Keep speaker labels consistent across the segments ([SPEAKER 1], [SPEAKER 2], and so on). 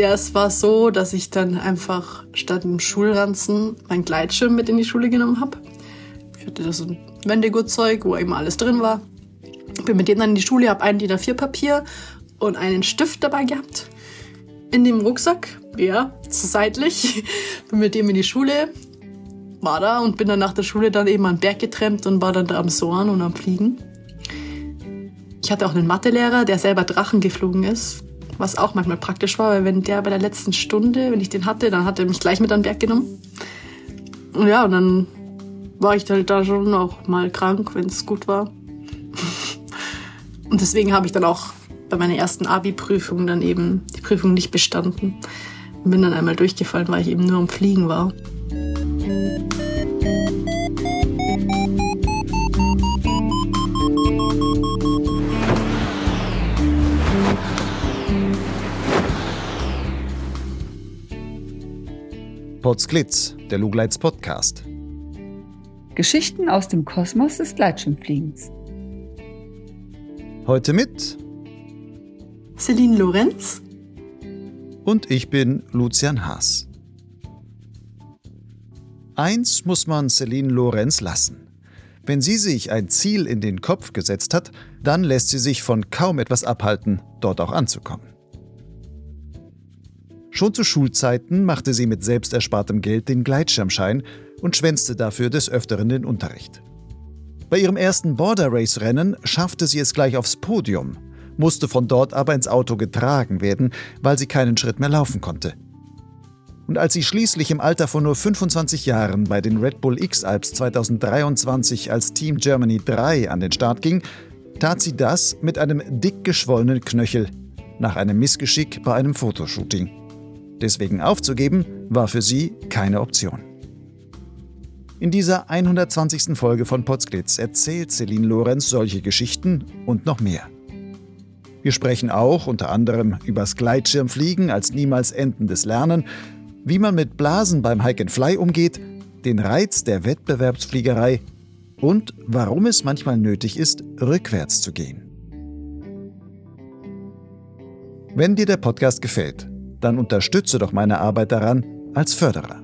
[SPEAKER 1] Ja, es war so, dass ich dann einfach statt dem Schulranzen meinen Gleitschirm mit in die Schule genommen habe. Ich hatte da so ein Wendegutzeug, wo eben alles drin war. Bin mit dem dann in die Schule, habe ein DIN A4 Papier und einen Stift dabei gehabt. In dem Rucksack, ja, so seitlich. Bin mit dem in die Schule, war da und bin dann nach der Schule dann eben den Berg getrennt und war dann da am Soaren und am Fliegen. Ich hatte auch einen Mathelehrer, der selber Drachen geflogen ist, was auch manchmal praktisch war, weil wenn der bei der letzten Stunde, wenn ich den hatte, dann hat er mich gleich mit an den Berg genommen. Und ja, und dann war ich halt da schon auch mal krank, wenn es gut war. Und deswegen habe ich dann auch bei meiner ersten Abi-Prüfung dann eben die Prüfung nicht bestanden. Und bin dann einmal durchgefallen, weil ich eben nur am Fliegen war.
[SPEAKER 2] Potsglitz, der Lugleits Podcast.
[SPEAKER 3] Geschichten aus dem Kosmos des Gleitschirmfliegens.
[SPEAKER 2] Heute mit
[SPEAKER 1] Celine Lorenz
[SPEAKER 2] und ich bin Lucian Haas. Eins muss man Celine Lorenz lassen. Wenn sie sich ein Ziel in den Kopf gesetzt hat, dann lässt sie sich von kaum etwas abhalten, dort auch anzukommen. Schon zu Schulzeiten machte sie mit selbst erspartem Geld den Gleitschirmschein und schwänzte dafür des Öfteren den Unterricht. Bei ihrem ersten Border Race Rennen schaffte sie es gleich aufs Podium, musste von dort aber ins Auto getragen werden, weil sie keinen Schritt mehr laufen konnte. Und als sie schließlich im Alter von nur 25 Jahren bei den Red Bull X-Alps 2023 als Team Germany 3 an den Start ging, tat sie das mit einem dick geschwollenen Knöchel nach einem Missgeschick bei einem Fotoshooting. Deswegen aufzugeben war für sie keine Option. In dieser 120. Folge von Potsglitz erzählt Celine Lorenz solche Geschichten und noch mehr. Wir sprechen auch unter anderem übers Gleitschirmfliegen als niemals endendes Lernen wie man mit Blasen beim Hike and Fly umgeht, den Reiz der Wettbewerbsfliegerei und warum es manchmal nötig ist, rückwärts zu gehen. Wenn dir der Podcast gefällt, dann unterstütze doch meine Arbeit daran als Förderer.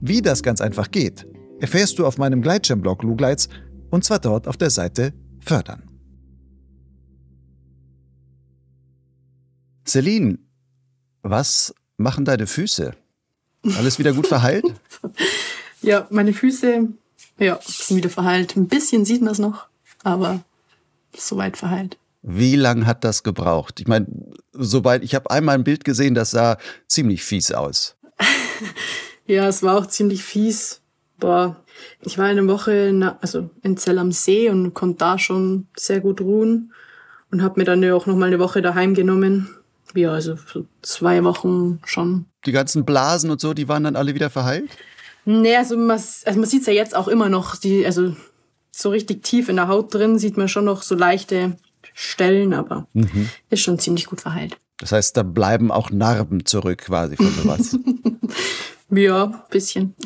[SPEAKER 2] Wie das ganz einfach geht, erfährst du auf meinem Gleitschirmblog Lugleits und zwar dort auf der Seite Fördern. Celine, was machen deine Füße? Alles wieder gut verheilt?
[SPEAKER 1] ja, meine Füße ja, sind wieder verheilt. Ein bisschen sieht man es noch, aber soweit verheilt.
[SPEAKER 2] Wie lange hat das gebraucht? Ich meine, sobald ich habe einmal ein Bild gesehen, das sah ziemlich fies aus.
[SPEAKER 1] ja, es war auch ziemlich fies. Boah, ich war eine Woche in, also in Zell am See und konnte da schon sehr gut ruhen und habe mir dann ja auch noch mal eine Woche daheim genommen ja, also zwei Wochen schon.
[SPEAKER 2] Die ganzen Blasen und so, die waren dann alle wieder verheilt?
[SPEAKER 1] Nee, also man, also man sieht ja jetzt auch immer noch, die, also so richtig tief in der Haut drin sieht man schon noch so leichte Stellen, aber mhm. ist schon ziemlich gut verheilt.
[SPEAKER 2] Das heißt, da bleiben auch Narben zurück quasi von sowas.
[SPEAKER 1] ja, bisschen.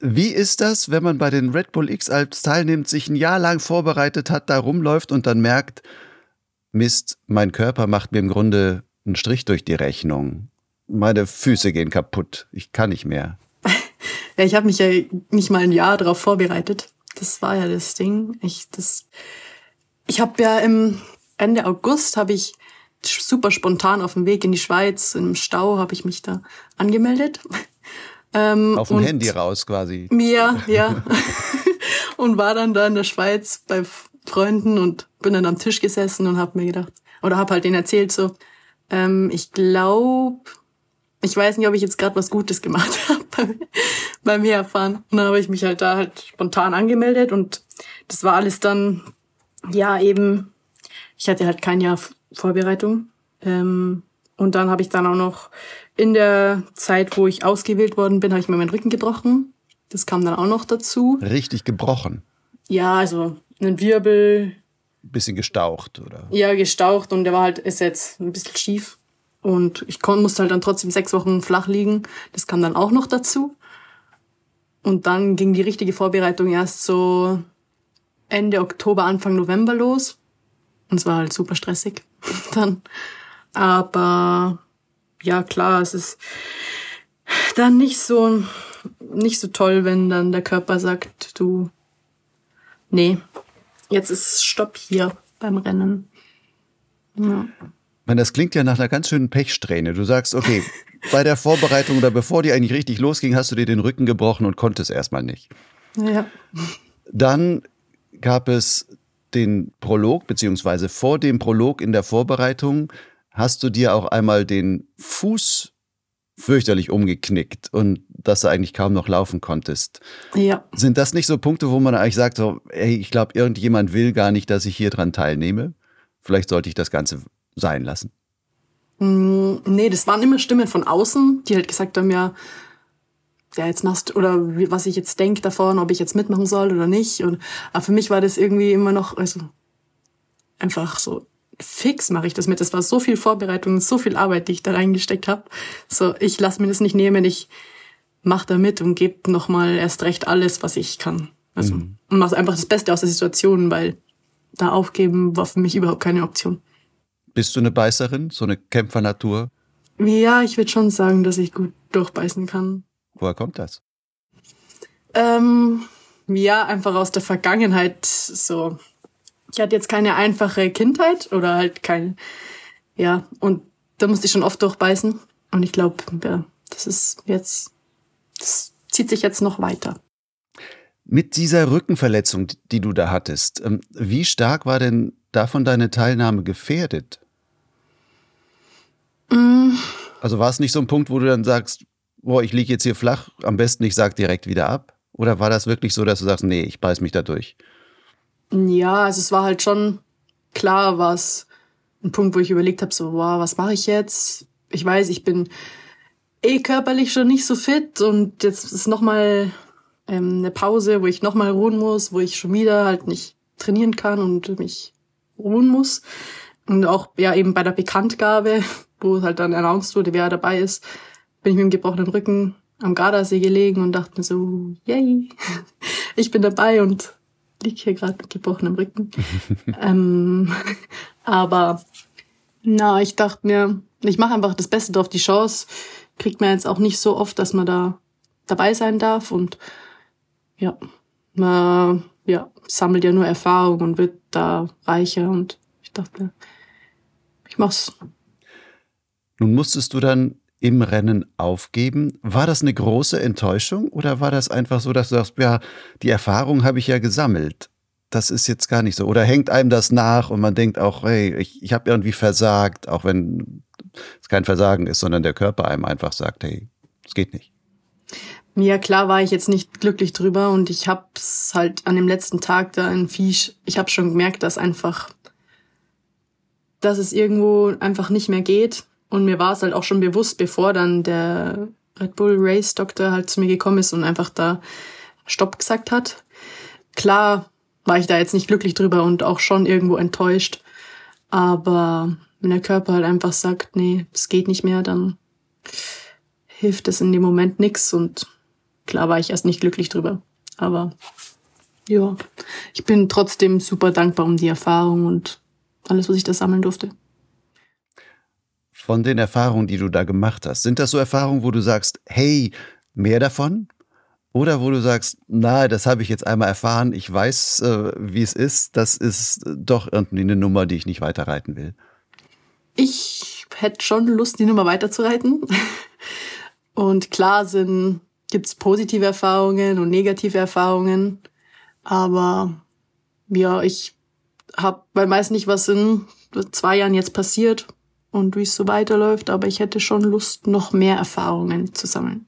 [SPEAKER 2] Wie ist das, wenn man bei den Red Bull X-Alps teilnimmt, sich ein Jahr lang vorbereitet hat, da rumläuft und dann merkt, Mist, mein Körper macht mir im Grunde einen Strich durch die Rechnung. Meine Füße gehen kaputt. Ich kann nicht mehr.
[SPEAKER 1] ja, ich habe mich ja nicht mal ein Jahr darauf vorbereitet. Das war ja das Ding. Ich, das, ich habe ja im Ende August habe ich super spontan auf dem Weg in die Schweiz im Stau habe ich mich da angemeldet.
[SPEAKER 2] Ähm, auf dem Handy raus quasi.
[SPEAKER 1] Ja, ja. und war dann da in der Schweiz bei Freunden und bin dann am Tisch gesessen und habe mir gedacht, oder habe halt denen erzählt so, ähm, ich glaube, ich weiß nicht, ob ich jetzt gerade was Gutes gemacht habe beim, beim Herfahren. Und dann habe ich mich halt da halt spontan angemeldet und das war alles dann, ja eben, ich hatte halt kein Jahr Vorbereitung. Ähm, und dann habe ich dann auch noch in der Zeit, wo ich ausgewählt worden bin, habe ich mir meinen Rücken gebrochen. Das kam dann auch noch dazu.
[SPEAKER 2] Richtig gebrochen.
[SPEAKER 1] Ja, also einen Wirbel.
[SPEAKER 2] Bisschen gestaucht, oder?
[SPEAKER 1] Ja, gestaucht und der war halt, ist jetzt ein bisschen schief. Und ich kon, musste halt dann trotzdem sechs Wochen flach liegen. Das kam dann auch noch dazu. Und dann ging die richtige Vorbereitung erst so Ende Oktober, Anfang November los. Und es war halt super stressig. dann Aber ja, klar, es ist dann nicht so, nicht so toll, wenn dann der Körper sagt, du, nee, jetzt ist Stopp hier beim Rennen.
[SPEAKER 4] Ja. Man, das klingt ja nach einer ganz schönen Pechsträhne. Du sagst, okay, bei der Vorbereitung oder bevor die eigentlich richtig losging, hast du dir den Rücken gebrochen und konntest erstmal nicht.
[SPEAKER 1] Ja.
[SPEAKER 4] Dann gab es den Prolog, beziehungsweise vor dem Prolog in der Vorbereitung hast du dir auch einmal den Fuß fürchterlich umgeknickt und dass du eigentlich kaum noch laufen konntest.
[SPEAKER 1] Ja.
[SPEAKER 4] Sind das nicht so Punkte, wo man eigentlich sagt, so, ey, ich glaube, irgendjemand will gar nicht, dass ich hier dran teilnehme? Vielleicht sollte ich das Ganze sein lassen.
[SPEAKER 1] Mm, nee, das waren immer Stimmen von außen, die halt gesagt haben, ja, ja, jetzt machst oder was ich jetzt denke davon, ob ich jetzt mitmachen soll oder nicht. Und aber für mich war das irgendwie immer noch, also einfach so fix mache ich das mit. Das war so viel Vorbereitung, so viel Arbeit, die ich da reingesteckt habe. So, ich lasse mir das nicht nehmen, ich mache da mit und gebe nochmal erst recht alles, was ich kann. Also mhm. und mache einfach das Beste aus der Situation, weil da aufgeben war für mich überhaupt keine Option.
[SPEAKER 4] Bist du eine Beißerin, so eine Kämpfernatur?
[SPEAKER 1] Ja, ich würde schon sagen, dass ich gut durchbeißen kann.
[SPEAKER 4] Woher kommt das?
[SPEAKER 1] Ähm, ja, einfach aus der Vergangenheit so. Ich hatte jetzt keine einfache Kindheit oder halt kein, ja, und da musste ich schon oft durchbeißen. Und ich glaube, ja, das ist jetzt, das zieht sich jetzt noch weiter.
[SPEAKER 4] Mit dieser Rückenverletzung, die du da hattest, ähm, wie stark war denn davon deine Teilnahme gefährdet?
[SPEAKER 1] Mm.
[SPEAKER 4] Also war es nicht so ein Punkt, wo du dann sagst, boah, ich liege jetzt hier flach, am besten ich sag direkt wieder ab? Oder war das wirklich so, dass du sagst, nee, ich beiß mich da durch?
[SPEAKER 1] Ja, also es war halt schon klar, was ein Punkt, wo ich überlegt habe, so, wow, was mache ich jetzt? Ich weiß, ich bin eh körperlich schon nicht so fit und jetzt ist nochmal ähm, eine Pause, wo ich nochmal ruhen muss, wo ich schon wieder halt nicht trainieren kann und mich ruhen muss. Und auch ja eben bei der Bekanntgabe, wo halt dann announced wurde, wer dabei ist, bin ich mit dem gebrochenen Rücken am Gardasee gelegen und dachte mir so, yay, ich bin dabei und lieg hier gerade mit gebrochenem Rücken. ähm, aber na, ich dachte mir, ich mache einfach das Beste drauf. Die Chance kriegt man jetzt auch nicht so oft, dass man da dabei sein darf und ja, man ja, sammelt ja nur Erfahrung und wird da reicher und ich dachte, ich mach's.
[SPEAKER 4] Nun musstest du dann im Rennen aufgeben. War das eine große Enttäuschung oder war das einfach so, dass du sagst, ja, die Erfahrung habe ich ja gesammelt? Das ist jetzt gar nicht so. Oder hängt einem das nach und man denkt auch, hey, ich, ich habe irgendwie versagt, auch wenn es kein Versagen ist, sondern der Körper einem einfach sagt, hey, es geht nicht.
[SPEAKER 1] Ja, klar war ich jetzt nicht glücklich drüber und ich hab's halt an dem letzten Tag da in Fisch, ich habe schon gemerkt, dass einfach, dass es irgendwo einfach nicht mehr geht und mir war es halt auch schon bewusst, bevor dann der Red Bull Race Doktor halt zu mir gekommen ist und einfach da Stopp gesagt hat. Klar war ich da jetzt nicht glücklich drüber und auch schon irgendwo enttäuscht. Aber wenn der Körper halt einfach sagt, nee, es geht nicht mehr, dann hilft es in dem Moment nix und klar war ich erst nicht glücklich drüber. Aber ja, ich bin trotzdem super dankbar um die Erfahrung und alles, was ich da sammeln durfte
[SPEAKER 4] von den Erfahrungen, die du da gemacht hast? Sind das so Erfahrungen, wo du sagst, hey, mehr davon? Oder wo du sagst, na, das habe ich jetzt einmal erfahren, ich weiß, äh, wie es ist, das ist doch irgendwie eine Nummer, die ich nicht weiterreiten will?
[SPEAKER 1] Ich hätte schon Lust, die Nummer weiterzureiten. Und klar sind, gibt's positive Erfahrungen und negative Erfahrungen. Aber ja, ich habe, weil meist nicht, was in zwei Jahren jetzt passiert und wie es so weiterläuft, aber ich hätte schon Lust, noch mehr Erfahrungen zu sammeln.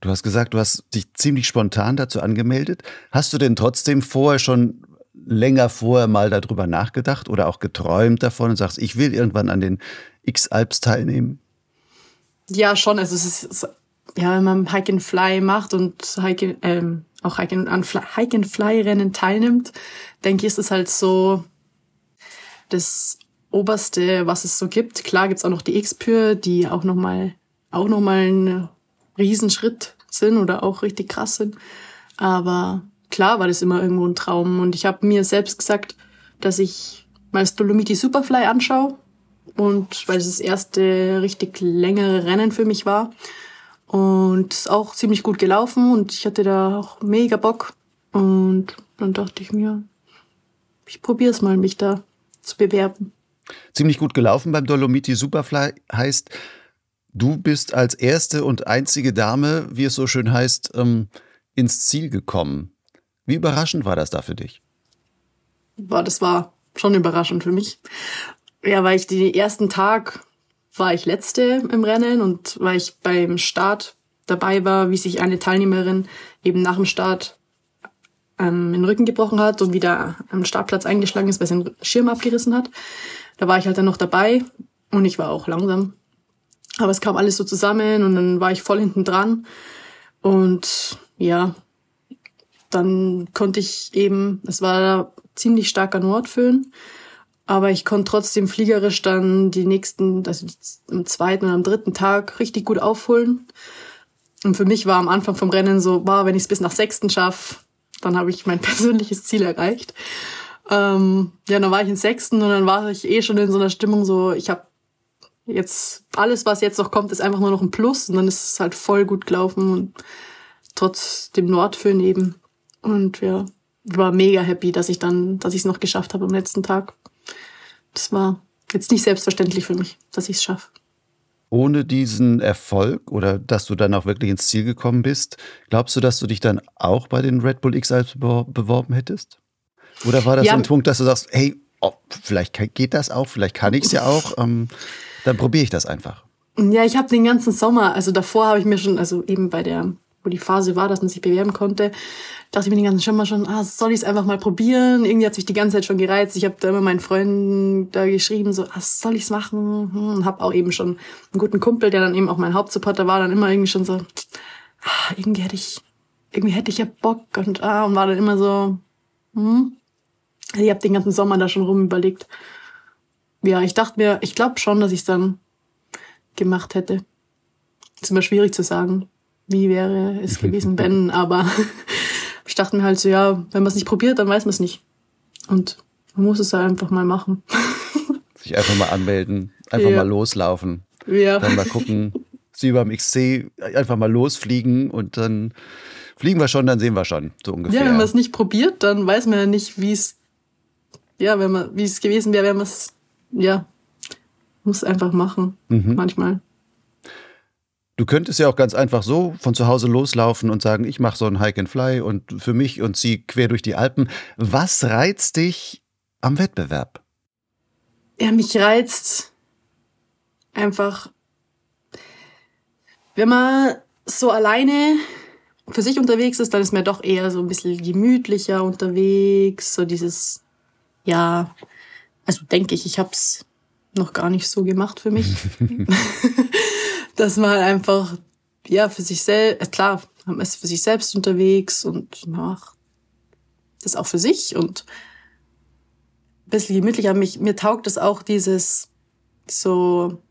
[SPEAKER 4] Du hast gesagt, du hast dich ziemlich spontan dazu angemeldet. Hast du denn trotzdem vorher schon länger vorher mal darüber nachgedacht oder auch geträumt davon und sagst, ich will irgendwann an den X-Alps teilnehmen?
[SPEAKER 1] Ja, schon. Also es ist, ja, wenn man Hike and Fly macht und Hike, ähm, auch Hike and, an Hike and Fly Rennen teilnimmt, denke ich, ist es halt so das Oberste, was es so gibt. Klar gibt's auch noch die X-Pür, die auch nochmal auch noch mal ein Riesenschritt sind oder auch richtig krass sind. Aber klar war das immer irgendwo ein Traum. Und ich habe mir selbst gesagt, dass ich mal das Dolomiti Superfly anschaue und weil es das erste richtig längere Rennen für mich war. Und es ist auch ziemlich gut gelaufen und ich hatte da auch mega Bock. Und dann dachte ich mir, ich probiere es mal, mich da zu bewerben.
[SPEAKER 4] Ziemlich gut gelaufen beim Dolomiti Superfly heißt, du bist als erste und einzige Dame, wie es so schön heißt, ähm, ins Ziel gekommen. Wie überraschend war das da für dich?
[SPEAKER 1] Boah, das war schon überraschend für mich. Ja, weil ich den ersten Tag war ich letzte im Rennen und weil ich beim Start dabei war, wie sich eine Teilnehmerin eben nach dem Start ähm, den Rücken gebrochen hat und wieder am Startplatz eingeschlagen ist, weil sie den Schirm abgerissen hat. Da war ich halt dann noch dabei und ich war auch langsam. Aber es kam alles so zusammen und dann war ich voll hinten dran. Und ja, dann konnte ich eben, es war ziemlich starker Nordföhn, aber ich konnte trotzdem fliegerisch dann die nächsten, also am zweiten und am dritten Tag richtig gut aufholen. Und für mich war am Anfang vom Rennen so, wow, wenn ich es bis nach sechsten schaffe, dann habe ich mein persönliches Ziel erreicht. Ähm, ja, dann war ich in sechsten und dann war ich eh schon in so einer Stimmung so, ich habe jetzt alles, was jetzt noch kommt, ist einfach nur noch ein Plus und dann ist es halt voll gut gelaufen und trotz dem Nordföhn eben. Und ja, war mega happy, dass ich dann, dass ich es noch geschafft habe am letzten Tag. Das war jetzt nicht selbstverständlich für mich, dass ich es schaffe.
[SPEAKER 4] Ohne diesen Erfolg oder dass du dann auch wirklich ins Ziel gekommen bist, glaubst du, dass du dich dann auch bei den Red Bull X beworben hättest? Oder war das ja. so ein Punkt, dass du sagst, hey, oh, vielleicht geht das auch, vielleicht kann ich es ja auch, ähm, dann probiere ich das einfach.
[SPEAKER 1] Ja, ich habe den ganzen Sommer, also davor habe ich mir schon, also eben bei der wo die Phase war, dass man sich bewerben konnte, dachte ich mir den ganzen Sommer schon, ah, soll ich es einfach mal probieren? Irgendwie hat sich die ganze Zeit schon gereizt. Ich habe da immer meinen Freunden da geschrieben, so, ah, soll ich es machen? Hm, und habe auch eben schon einen guten Kumpel, der dann eben auch mein Hauptsupporter war, dann immer irgendwie schon so, ah, irgendwie hätte ich, irgendwie hätte ich ja Bock und ah, und war dann immer so, hm. Ich habe den ganzen Sommer da schon rum überlegt. Ja, ich dachte mir, ich glaube schon, dass ich es dann gemacht hätte. ist immer schwierig zu sagen wie wäre es gewesen, wenn, aber ich dachte mir halt so, ja, wenn man es nicht probiert, dann weiß man es nicht. Und man muss es halt einfach mal machen.
[SPEAKER 4] Sich einfach mal anmelden, einfach ja. mal loslaufen. Ja. Dann mal gucken, sie beim XC einfach mal losfliegen und dann fliegen wir schon, dann sehen wir schon, so ungefähr.
[SPEAKER 1] Ja, wenn man es nicht probiert, dann weiß man ja nicht, wie es, ja, wenn man, wie es gewesen wäre, wenn man es, ja, muss einfach machen, mhm. manchmal.
[SPEAKER 4] Du könntest ja auch ganz einfach so von zu Hause loslaufen und sagen, ich mache so ein Hike and Fly und für mich und sie quer durch die Alpen. Was reizt dich am Wettbewerb?
[SPEAKER 1] Ja, mich reizt einfach, wenn man so alleine für sich unterwegs ist, dann ist man doch eher so ein bisschen gemütlicher unterwegs, so dieses, ja, also denke ich, ich habe es noch gar nicht so gemacht für mich. dass man einfach, ja, für sich selbst, äh, klar, man ist für sich selbst unterwegs und macht das auch für sich und ein bisschen gemütlicher. Mich, mir taugt es auch dieses so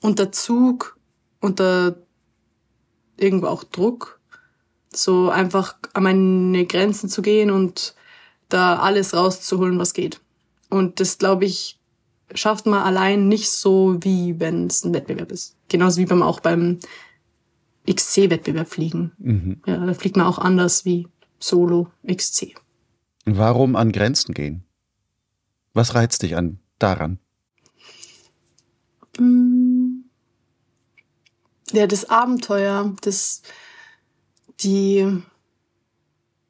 [SPEAKER 1] unter Zug, unter irgendwo auch Druck, so einfach an meine Grenzen zu gehen und da alles rauszuholen, was geht. Und das, glaube ich, schafft man allein nicht so, wie wenn es ein Wettbewerb ist. Genauso wie beim auch beim XC-Wettbewerb fliegen. Mhm. Ja, da fliegt man auch anders wie Solo XC.
[SPEAKER 4] Warum an Grenzen gehen? Was reizt dich an daran?
[SPEAKER 1] Mm. Ja, das Abenteuer, das, die,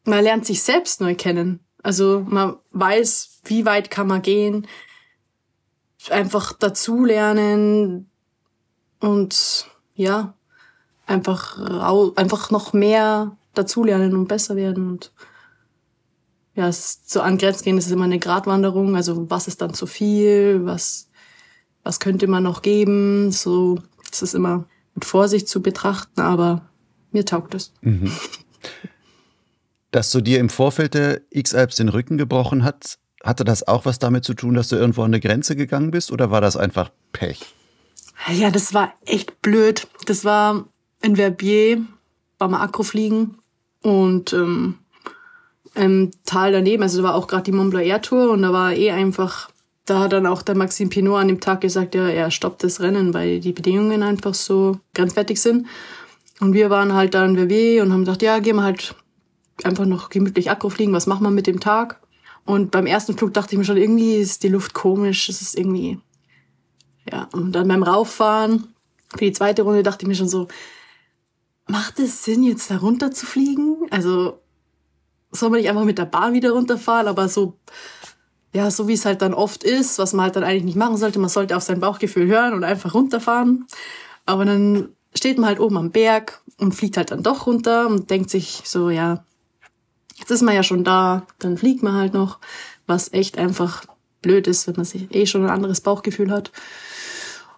[SPEAKER 1] man lernt sich selbst neu kennen. Also man weiß, wie weit kann man gehen, einfach dazulernen und ja, einfach, einfach noch mehr dazulernen und besser werden und ja, es so an Grenzen gehen, das ist immer eine Gratwanderung. Also was ist dann zu viel? Was, was könnte man noch geben? So, das ist immer mit Vorsicht zu betrachten, aber mir taugt es. Mhm.
[SPEAKER 4] Dass du dir im Vorfeld der X-Alps den Rücken gebrochen hat, hatte das auch was damit zu tun, dass du irgendwo an eine Grenze gegangen bist oder war das einfach Pech?
[SPEAKER 1] Ja, das war echt blöd. Das war in Verbier, mal Akrofliegen und ähm, im Tal daneben, also da war auch gerade die Mont Blanc Air Tour und da war eh einfach da hat dann auch der Maxim Pinot an dem Tag gesagt, ja, er stoppt das Rennen, weil die Bedingungen einfach so grenzwertig sind. Und wir waren halt da in WW und haben gesagt, ja, gehen wir halt einfach noch gemütlich Akku fliegen, was machen wir mit dem Tag? Und beim ersten Flug dachte ich mir schon, irgendwie ist die Luft komisch, es ist irgendwie, ja. Und dann beim Rauffahren, für die zweite Runde dachte ich mir schon so, macht es Sinn, jetzt da runter zu fliegen? Also, soll man nicht einfach mit der Bahn wieder runterfahren, aber so, ja, so wie es halt dann oft ist, was man halt dann eigentlich nicht machen sollte, man sollte auf sein Bauchgefühl hören und einfach runterfahren. Aber dann steht man halt oben am Berg und fliegt halt dann doch runter und denkt sich so, ja, jetzt ist man ja schon da, dann fliegt man halt noch, was echt einfach blöd ist, wenn man sich eh schon ein anderes Bauchgefühl hat.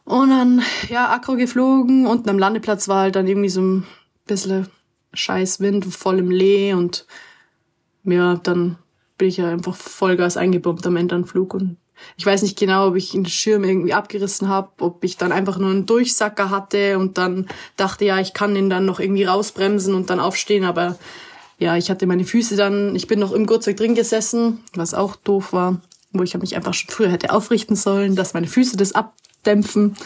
[SPEAKER 1] Und dann, ja, Akro geflogen, unten am Landeplatz war halt dann irgendwie so ein bisschen scheiß Wind, voll im Lee und ja, dann bin ich ja einfach Vollgas eingebombt am Ende am Flug und ich weiß nicht genau, ob ich den Schirm irgendwie abgerissen habe, ob ich dann einfach nur einen Durchsacker hatte und dann dachte, ja, ich kann ihn dann noch irgendwie rausbremsen und dann aufstehen, aber ja, ich hatte meine Füße dann, ich bin noch im Gurtzeug drin gesessen, was auch doof war, wo ich mich einfach schon früher hätte aufrichten sollen, dass meine Füße das abdämpfen.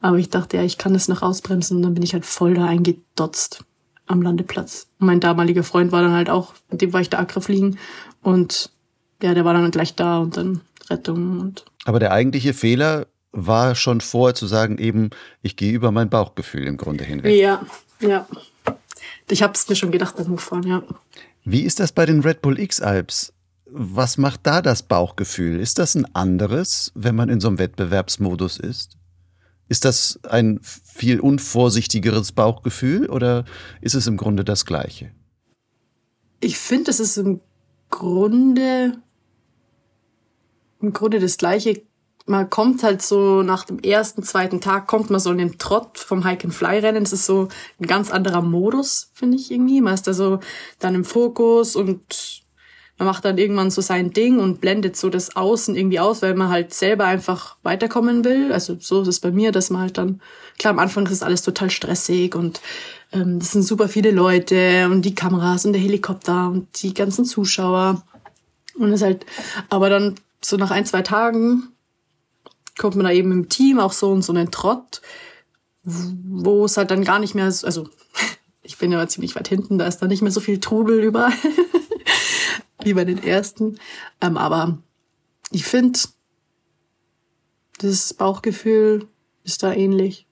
[SPEAKER 1] Aber ich dachte, ja, ich kann das noch ausbremsen und dann bin ich halt voll da eingedotzt am Landeplatz. Und mein damaliger Freund war dann halt auch, mit dem war ich da Accra fliegen und ja, der war dann gleich da und dann Rettung und.
[SPEAKER 4] Aber der eigentliche Fehler war schon vorher zu sagen, eben, ich gehe über mein Bauchgefühl im Grunde hinweg.
[SPEAKER 1] Ja, ja. Ich habe es mir schon gedacht beim Hochfahren, ja.
[SPEAKER 4] Wie ist das bei den Red Bull X-Alps? Was macht da das Bauchgefühl? Ist das ein anderes, wenn man in so einem Wettbewerbsmodus ist? Ist das ein viel unvorsichtigeres Bauchgefühl oder ist es im Grunde das gleiche?
[SPEAKER 1] Ich finde, es ist im Grunde im Grunde das gleiche. Man kommt halt so nach dem ersten, zweiten Tag kommt man so in den Trott vom Hike and Fly Rennen. Das ist so ein ganz anderer Modus, finde ich irgendwie. Man ist da so dann im Fokus und man macht dann irgendwann so sein Ding und blendet so das Außen irgendwie aus, weil man halt selber einfach weiterkommen will. Also so ist es bei mir, dass man halt dann, klar, am Anfang ist es alles total stressig und ähm, das sind super viele Leute und die Kameras und der Helikopter und die ganzen Zuschauer. Und es halt, aber dann so nach ein, zwei Tagen kommt man da eben im Team auch so in so einen Trott, wo es halt dann gar nicht mehr, also ich bin ja ziemlich weit hinten, da ist dann nicht mehr so viel Trubel überall wie bei den ersten. Ähm, aber ich finde, das Bauchgefühl ist da ähnlich.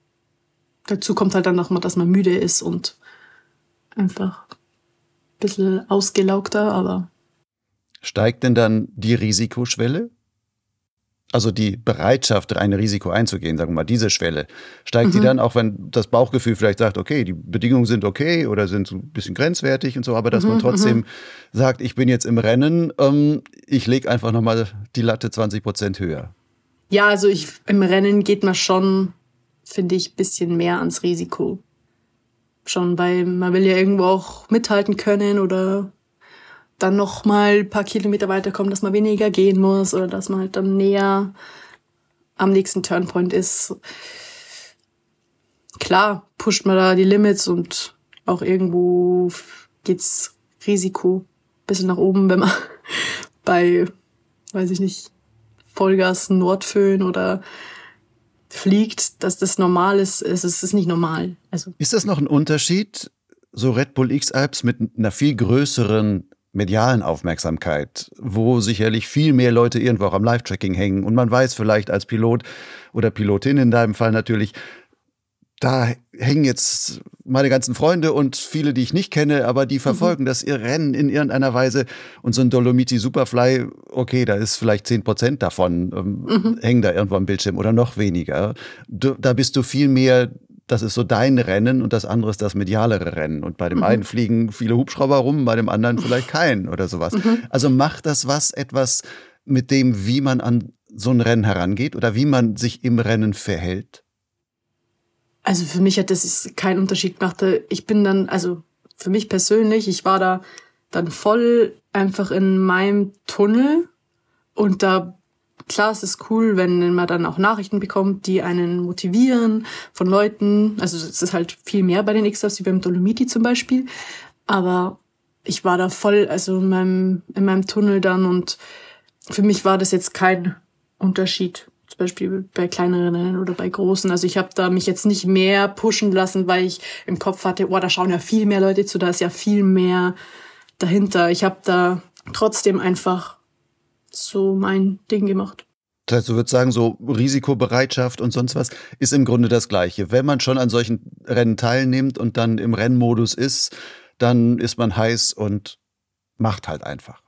[SPEAKER 1] Dazu kommt halt dann noch mal, dass man müde ist und einfach ein bisschen ausgelaugter, aber
[SPEAKER 4] Steigt denn dann die Risikoschwelle? Also die Bereitschaft, ein Risiko einzugehen, sagen wir mal, diese Schwelle, steigt mhm. die dann auch, wenn das Bauchgefühl vielleicht sagt, okay, die Bedingungen sind okay oder sind so ein bisschen grenzwertig und so, aber dass mhm, man trotzdem mhm. sagt, ich bin jetzt im Rennen, ähm, ich lege einfach nochmal die Latte 20 Prozent höher.
[SPEAKER 1] Ja, also ich, im Rennen geht man schon, finde ich, bisschen mehr ans Risiko. Schon, weil man will ja irgendwo auch mithalten können oder dann noch mal ein paar Kilometer weiterkommen, dass man weniger gehen muss oder dass man halt dann näher am nächsten Turnpoint ist. Klar, pusht man da die Limits und auch irgendwo geht's Risiko bisschen nach oben, wenn man bei, weiß ich nicht, Vollgas Nordföhn oder fliegt, dass das normal ist. Es ist nicht normal. Also
[SPEAKER 4] ist das noch ein Unterschied, so Red Bull X Alps mit einer viel größeren medialen Aufmerksamkeit, wo sicherlich viel mehr Leute irgendwo auch am Live-Tracking hängen. Und man weiß vielleicht als Pilot oder Pilotin in deinem Fall natürlich, da hängen jetzt meine ganzen Freunde und viele, die ich nicht kenne, aber die verfolgen mhm. das ihr Rennen in irgendeiner Weise. Und so ein Dolomiti Superfly, okay, da ist vielleicht zehn Prozent davon, ähm, mhm. hängen da irgendwo am Bildschirm oder noch weniger. Du, da bist du viel mehr das ist so dein Rennen und das andere ist das medialere Rennen. Und bei dem mhm. einen fliegen viele Hubschrauber rum, bei dem anderen vielleicht keinen oder sowas. Mhm. Also macht das was etwas mit dem, wie man an so ein Rennen herangeht oder wie man sich im Rennen verhält?
[SPEAKER 1] Also für mich hat das keinen Unterschied gemacht. Ich bin dann, also für mich persönlich, ich war da dann voll einfach in meinem Tunnel und da klar, es ist cool, wenn man dann auch Nachrichten bekommt, die einen motivieren von Leuten. Also es ist halt viel mehr bei den X-Ups wie beim Dolomiti zum Beispiel. Aber ich war da voll, also in meinem, in meinem Tunnel dann und für mich war das jetzt kein Unterschied. Zum Beispiel bei kleineren oder bei großen. Also ich habe da mich jetzt nicht mehr pushen lassen, weil ich im Kopf hatte, oh, da schauen ja viel mehr Leute zu, da ist ja viel mehr dahinter. Ich habe da trotzdem einfach so mein Ding gemacht.
[SPEAKER 4] Das heißt, du würdest sagen, so Risikobereitschaft und sonst was ist im Grunde das Gleiche. Wenn man schon an solchen Rennen teilnimmt und dann im Rennmodus ist, dann ist man heiß und macht halt einfach.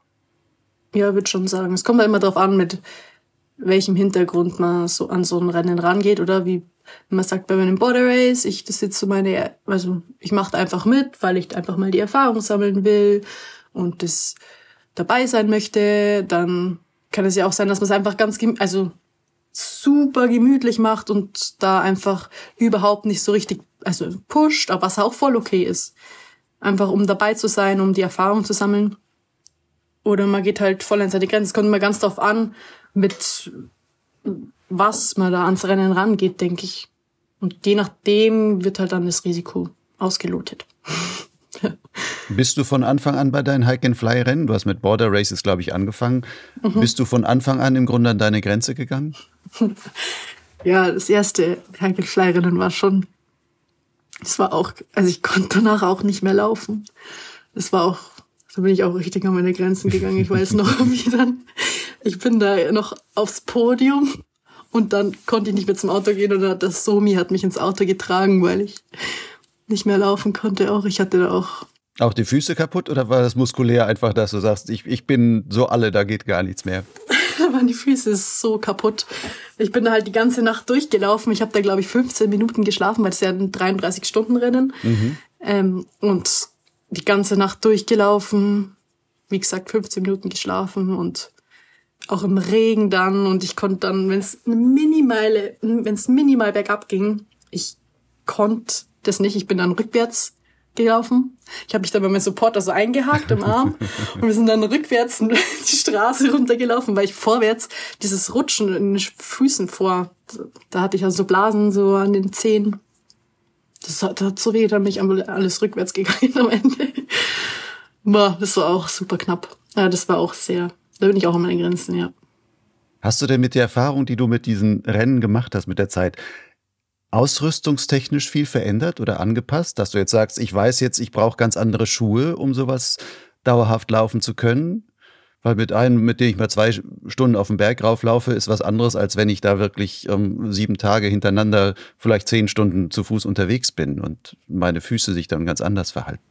[SPEAKER 1] Ja, würde schon sagen. Es kommt ja immer darauf an, mit welchem Hintergrund man so an so ein Rennen rangeht oder wie man sagt bei einem Border Race, ich das jetzt so meine, also ich mache einfach mit, weil ich einfach mal die Erfahrung sammeln will und das dabei sein möchte, dann kann es ja auch sein, dass man es einfach ganz, also super gemütlich macht und da einfach überhaupt nicht so richtig, also pusht, aber was auch voll okay ist. Einfach um dabei zu sein, um die Erfahrung zu sammeln. Oder man geht halt voll an seine Grenzen. Es kommt immer ganz drauf an, mit was man da ans Rennen rangeht, denke ich. Und je nachdem wird halt dann das Risiko ausgelotet.
[SPEAKER 4] Bist du von Anfang an bei deinen Hike-and-Fly-Rennen? Du hast mit Border Races, glaube ich, angefangen. Mhm. Bist du von Anfang an im Grunde an deine Grenze gegangen?
[SPEAKER 1] ja, das erste Hike-and-Fly-Rennen war schon, es war auch, also ich konnte danach auch nicht mehr laufen. Das war auch, da bin ich auch richtig an meine Grenzen gegangen. Ich weiß noch, wie dann, ich bin da noch aufs Podium und dann konnte ich nicht mehr zum Auto gehen hat das Somi hat mich ins Auto getragen, weil ich nicht mehr laufen konnte auch. Ich hatte da auch.
[SPEAKER 4] Auch die Füße kaputt oder war das muskulär einfach, dass du sagst, ich, ich bin so alle, da geht gar nichts mehr?
[SPEAKER 1] da waren die Füße so kaputt. Ich bin da halt die ganze Nacht durchgelaufen. Ich habe da, glaube ich, 15 Minuten geschlafen, weil es ja ein 33-Stunden-Rennen. Mhm. Ähm, und die ganze Nacht durchgelaufen. Wie gesagt, 15 Minuten geschlafen und auch im Regen dann. Und ich konnte dann, wenn es minimale, wenn es minimal bergab ging, ich konnte das nicht. Ich bin dann rückwärts gelaufen. Ich habe mich dann bei meinem Supporter so eingehakt im Arm und wir sind dann rückwärts die Straße runtergelaufen, weil ich vorwärts dieses Rutschen in den Füßen vor, da hatte ich also so Blasen so an den Zehen. Das hat, das hat so weh, dann bin ich alles rückwärts gegangen am Ende. Boah, das war auch super knapp. Ja, das war auch sehr, da bin ich auch an meine Grenzen, ja.
[SPEAKER 4] Hast du denn mit der Erfahrung, die du mit diesen Rennen gemacht hast, mit der Zeit, ausrüstungstechnisch viel verändert oder angepasst, dass du jetzt sagst, ich weiß jetzt, ich brauche ganz andere Schuhe, um sowas dauerhaft laufen zu können? Weil mit einem, mit dem ich mal zwei Stunden auf den Berg rauflaufe, ist was anderes, als wenn ich da wirklich ähm, sieben Tage hintereinander vielleicht zehn Stunden zu Fuß unterwegs bin und meine Füße sich dann ganz anders verhalten.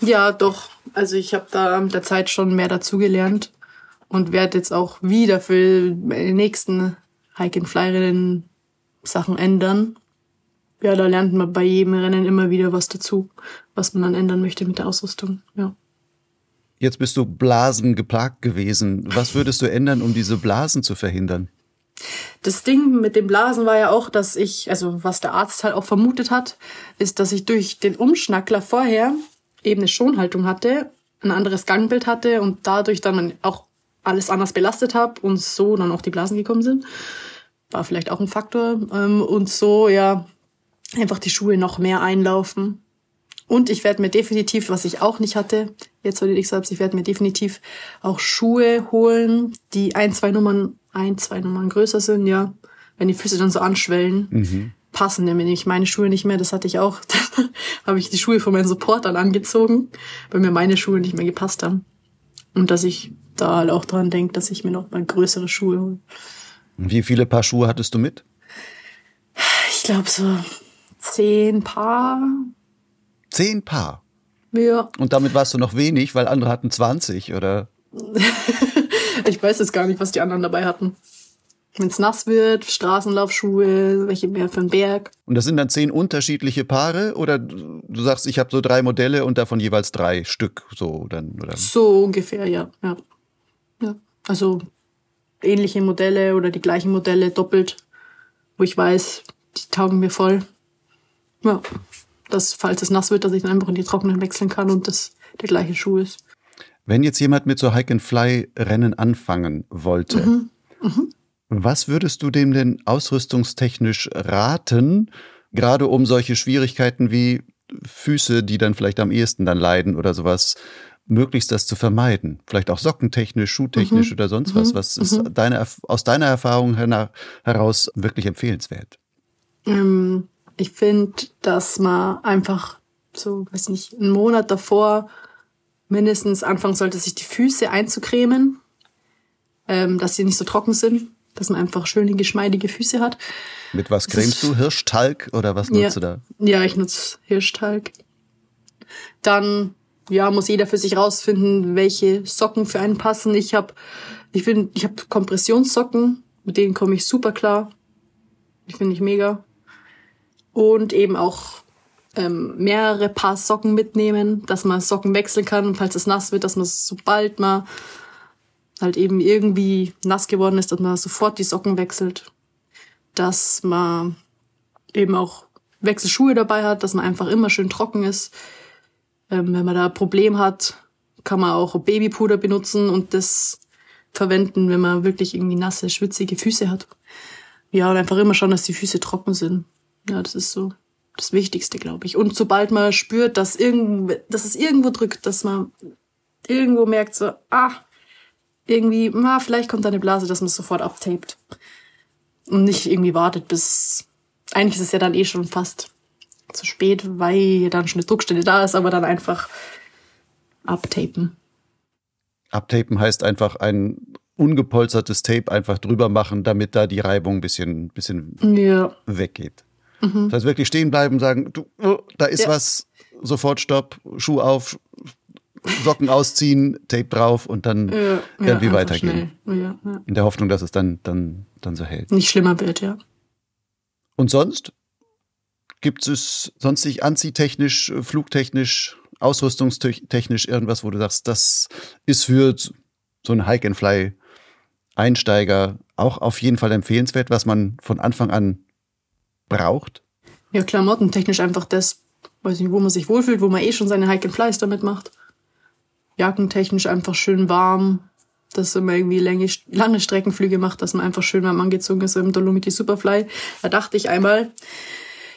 [SPEAKER 1] Ja, doch. Also ich habe da mit der Zeit schon mehr dazugelernt und werde jetzt auch wieder für die nächsten Hike-and-Fly-Rennen Sachen ändern. Ja, da lernt man bei jedem Rennen immer wieder was dazu, was man dann ändern möchte mit der Ausrüstung. Ja.
[SPEAKER 4] Jetzt bist du Blasen geplagt gewesen. Was würdest du ändern, um diese Blasen zu verhindern?
[SPEAKER 1] Das Ding mit den Blasen war ja auch, dass ich, also was der Arzt halt auch vermutet hat, ist, dass ich durch den Umschnackler vorher eben eine Schonhaltung hatte, ein anderes Gangbild hatte und dadurch dann auch alles anders belastet habe und so dann auch die Blasen gekommen sind war vielleicht auch ein Faktor. Ähm, und so, ja, einfach die Schuhe noch mehr einlaufen. Und ich werde mir definitiv, was ich auch nicht hatte, jetzt weil ich selbst, ich werde mir definitiv auch Schuhe holen, die ein, zwei Nummern, ein, zwei Nummern größer sind, ja. Wenn die Füße dann so anschwellen, mhm. passen nämlich meine Schuhe nicht mehr. Das hatte ich auch. Dann habe ich die Schuhe von meinen Supportern angezogen, weil mir meine Schuhe nicht mehr gepasst haben. Und dass ich da halt auch dran denke, dass ich mir noch mal größere Schuhe hole.
[SPEAKER 4] Wie viele Paar Schuhe hattest du mit?
[SPEAKER 1] Ich glaube so zehn Paar.
[SPEAKER 4] Zehn Paar?
[SPEAKER 1] Ja.
[SPEAKER 4] Und damit warst du noch wenig, weil andere hatten 20, oder?
[SPEAKER 1] ich weiß jetzt gar nicht, was die anderen dabei hatten. Wenn es nass wird, Straßenlaufschuhe, welche mehr für den Berg.
[SPEAKER 4] Und das sind dann zehn unterschiedliche Paare oder du sagst, ich habe so drei Modelle und davon jeweils drei Stück, so dann oder?
[SPEAKER 1] So ungefähr, ja, ja, ja. Also ähnliche Modelle oder die gleichen Modelle doppelt, wo ich weiß, die taugen mir voll. Ja, dass, falls es nass wird, dass ich dann einfach in die trockenen wechseln kann und das der gleiche Schuh ist.
[SPEAKER 4] Wenn jetzt jemand mit so Hike-and-Fly-Rennen anfangen wollte, mhm. Mhm. was würdest du dem denn ausrüstungstechnisch raten, gerade um solche Schwierigkeiten wie Füße, die dann vielleicht am ehesten dann leiden oder sowas, möglichst das zu vermeiden? Vielleicht auch sockentechnisch, schuhtechnisch
[SPEAKER 1] Mhm.
[SPEAKER 4] oder sonst was.
[SPEAKER 1] Mhm.
[SPEAKER 4] Was ist
[SPEAKER 1] Mhm.
[SPEAKER 4] deine, aus deiner Erfahrung hera- heraus wirklich empfehlenswert?
[SPEAKER 1] Ähm, ich finde, dass man einfach so, weiß nicht, einen Monat davor mindestens anfangen sollte, sich die Füße einzucremen, ähm, dass sie nicht so trocken sind, dass man einfach schöne, geschmeidige Füße hat.
[SPEAKER 4] Mit was cremst du? Hirschtalg oder was
[SPEAKER 1] Ja.
[SPEAKER 4] nutzt du da?
[SPEAKER 1] Ja, ich nutze Hirschtalg. Dann, ja, muss jeder für sich rausfinden, welche Socken für einen passen. Ich habe, ich finde, ich habe Kompressionssocken, mit denen komme ich super klar. Die finde ich mega. Und eben auch ähm, mehrere Paar Socken mitnehmen, dass man Socken wechseln kann, falls es nass wird, dass man sobald man halt eben irgendwie nass geworden ist, dass man sofort die Socken wechselt. Dass man eben auch Wechselschuhe dabei hat, dass man einfach immer schön trocken ist. Ähm, wenn man da ein Problem hat, kann man auch Babypuder benutzen und das verwenden, wenn man wirklich irgendwie nasse, schwitzige Füße hat. Ja, und einfach immer schauen, dass die Füße trocken sind. Ja, das ist so das Wichtigste, glaube ich. Und sobald man spürt, dass, irgend, dass es irgendwo drückt, dass man irgendwo merkt, so, ah, irgendwie, na, vielleicht kommt da eine Blase, dass man es sofort abtaped. Und nicht irgendwie wartet, bis. Eigentlich ist es ja dann eh schon fast zu spät, weil ja dann schon eine Druckstelle da ist, aber dann einfach abtapen.
[SPEAKER 4] Abtapen heißt einfach ein ungepolstertes Tape einfach drüber machen, damit da die Reibung ein bisschen, bisschen
[SPEAKER 1] Ja.
[SPEAKER 4] weggeht.
[SPEAKER 1] Mhm.
[SPEAKER 4] Das heißt, wirklich stehen bleiben, sagen, du, oh, da ist
[SPEAKER 1] Ja.
[SPEAKER 4] was, sofort Stopp, Schuh auf, Socken ausziehen, Tape drauf und dann
[SPEAKER 1] Ja,
[SPEAKER 4] irgendwie
[SPEAKER 1] einfach
[SPEAKER 4] weitergehen.
[SPEAKER 1] Ja, ja.
[SPEAKER 4] In der Hoffnung, dass es dann, dann, dann so hält.
[SPEAKER 1] Nicht schlimmer wird, ja.
[SPEAKER 4] Und sonst? Gibt es sonstig anziehtechnisch, äh, flugtechnisch, ausrüstungstechnisch irgendwas, wo du sagst, das ist für so einen Hike-and-Fly-Einsteiger auch auf jeden Fall empfehlenswert, was man von Anfang an braucht?
[SPEAKER 1] Ja, klamottentechnisch einfach das, weiß nicht, wo man sich wohlfühlt, wo man eh schon seine Hike and Flies damit macht. Jackentechnisch einfach schön warm, dass man irgendwie lange, lange Streckenflüge macht, dass man einfach schön warm angezogen ist im Dolomiti Superfly. Da dachte ich einmal,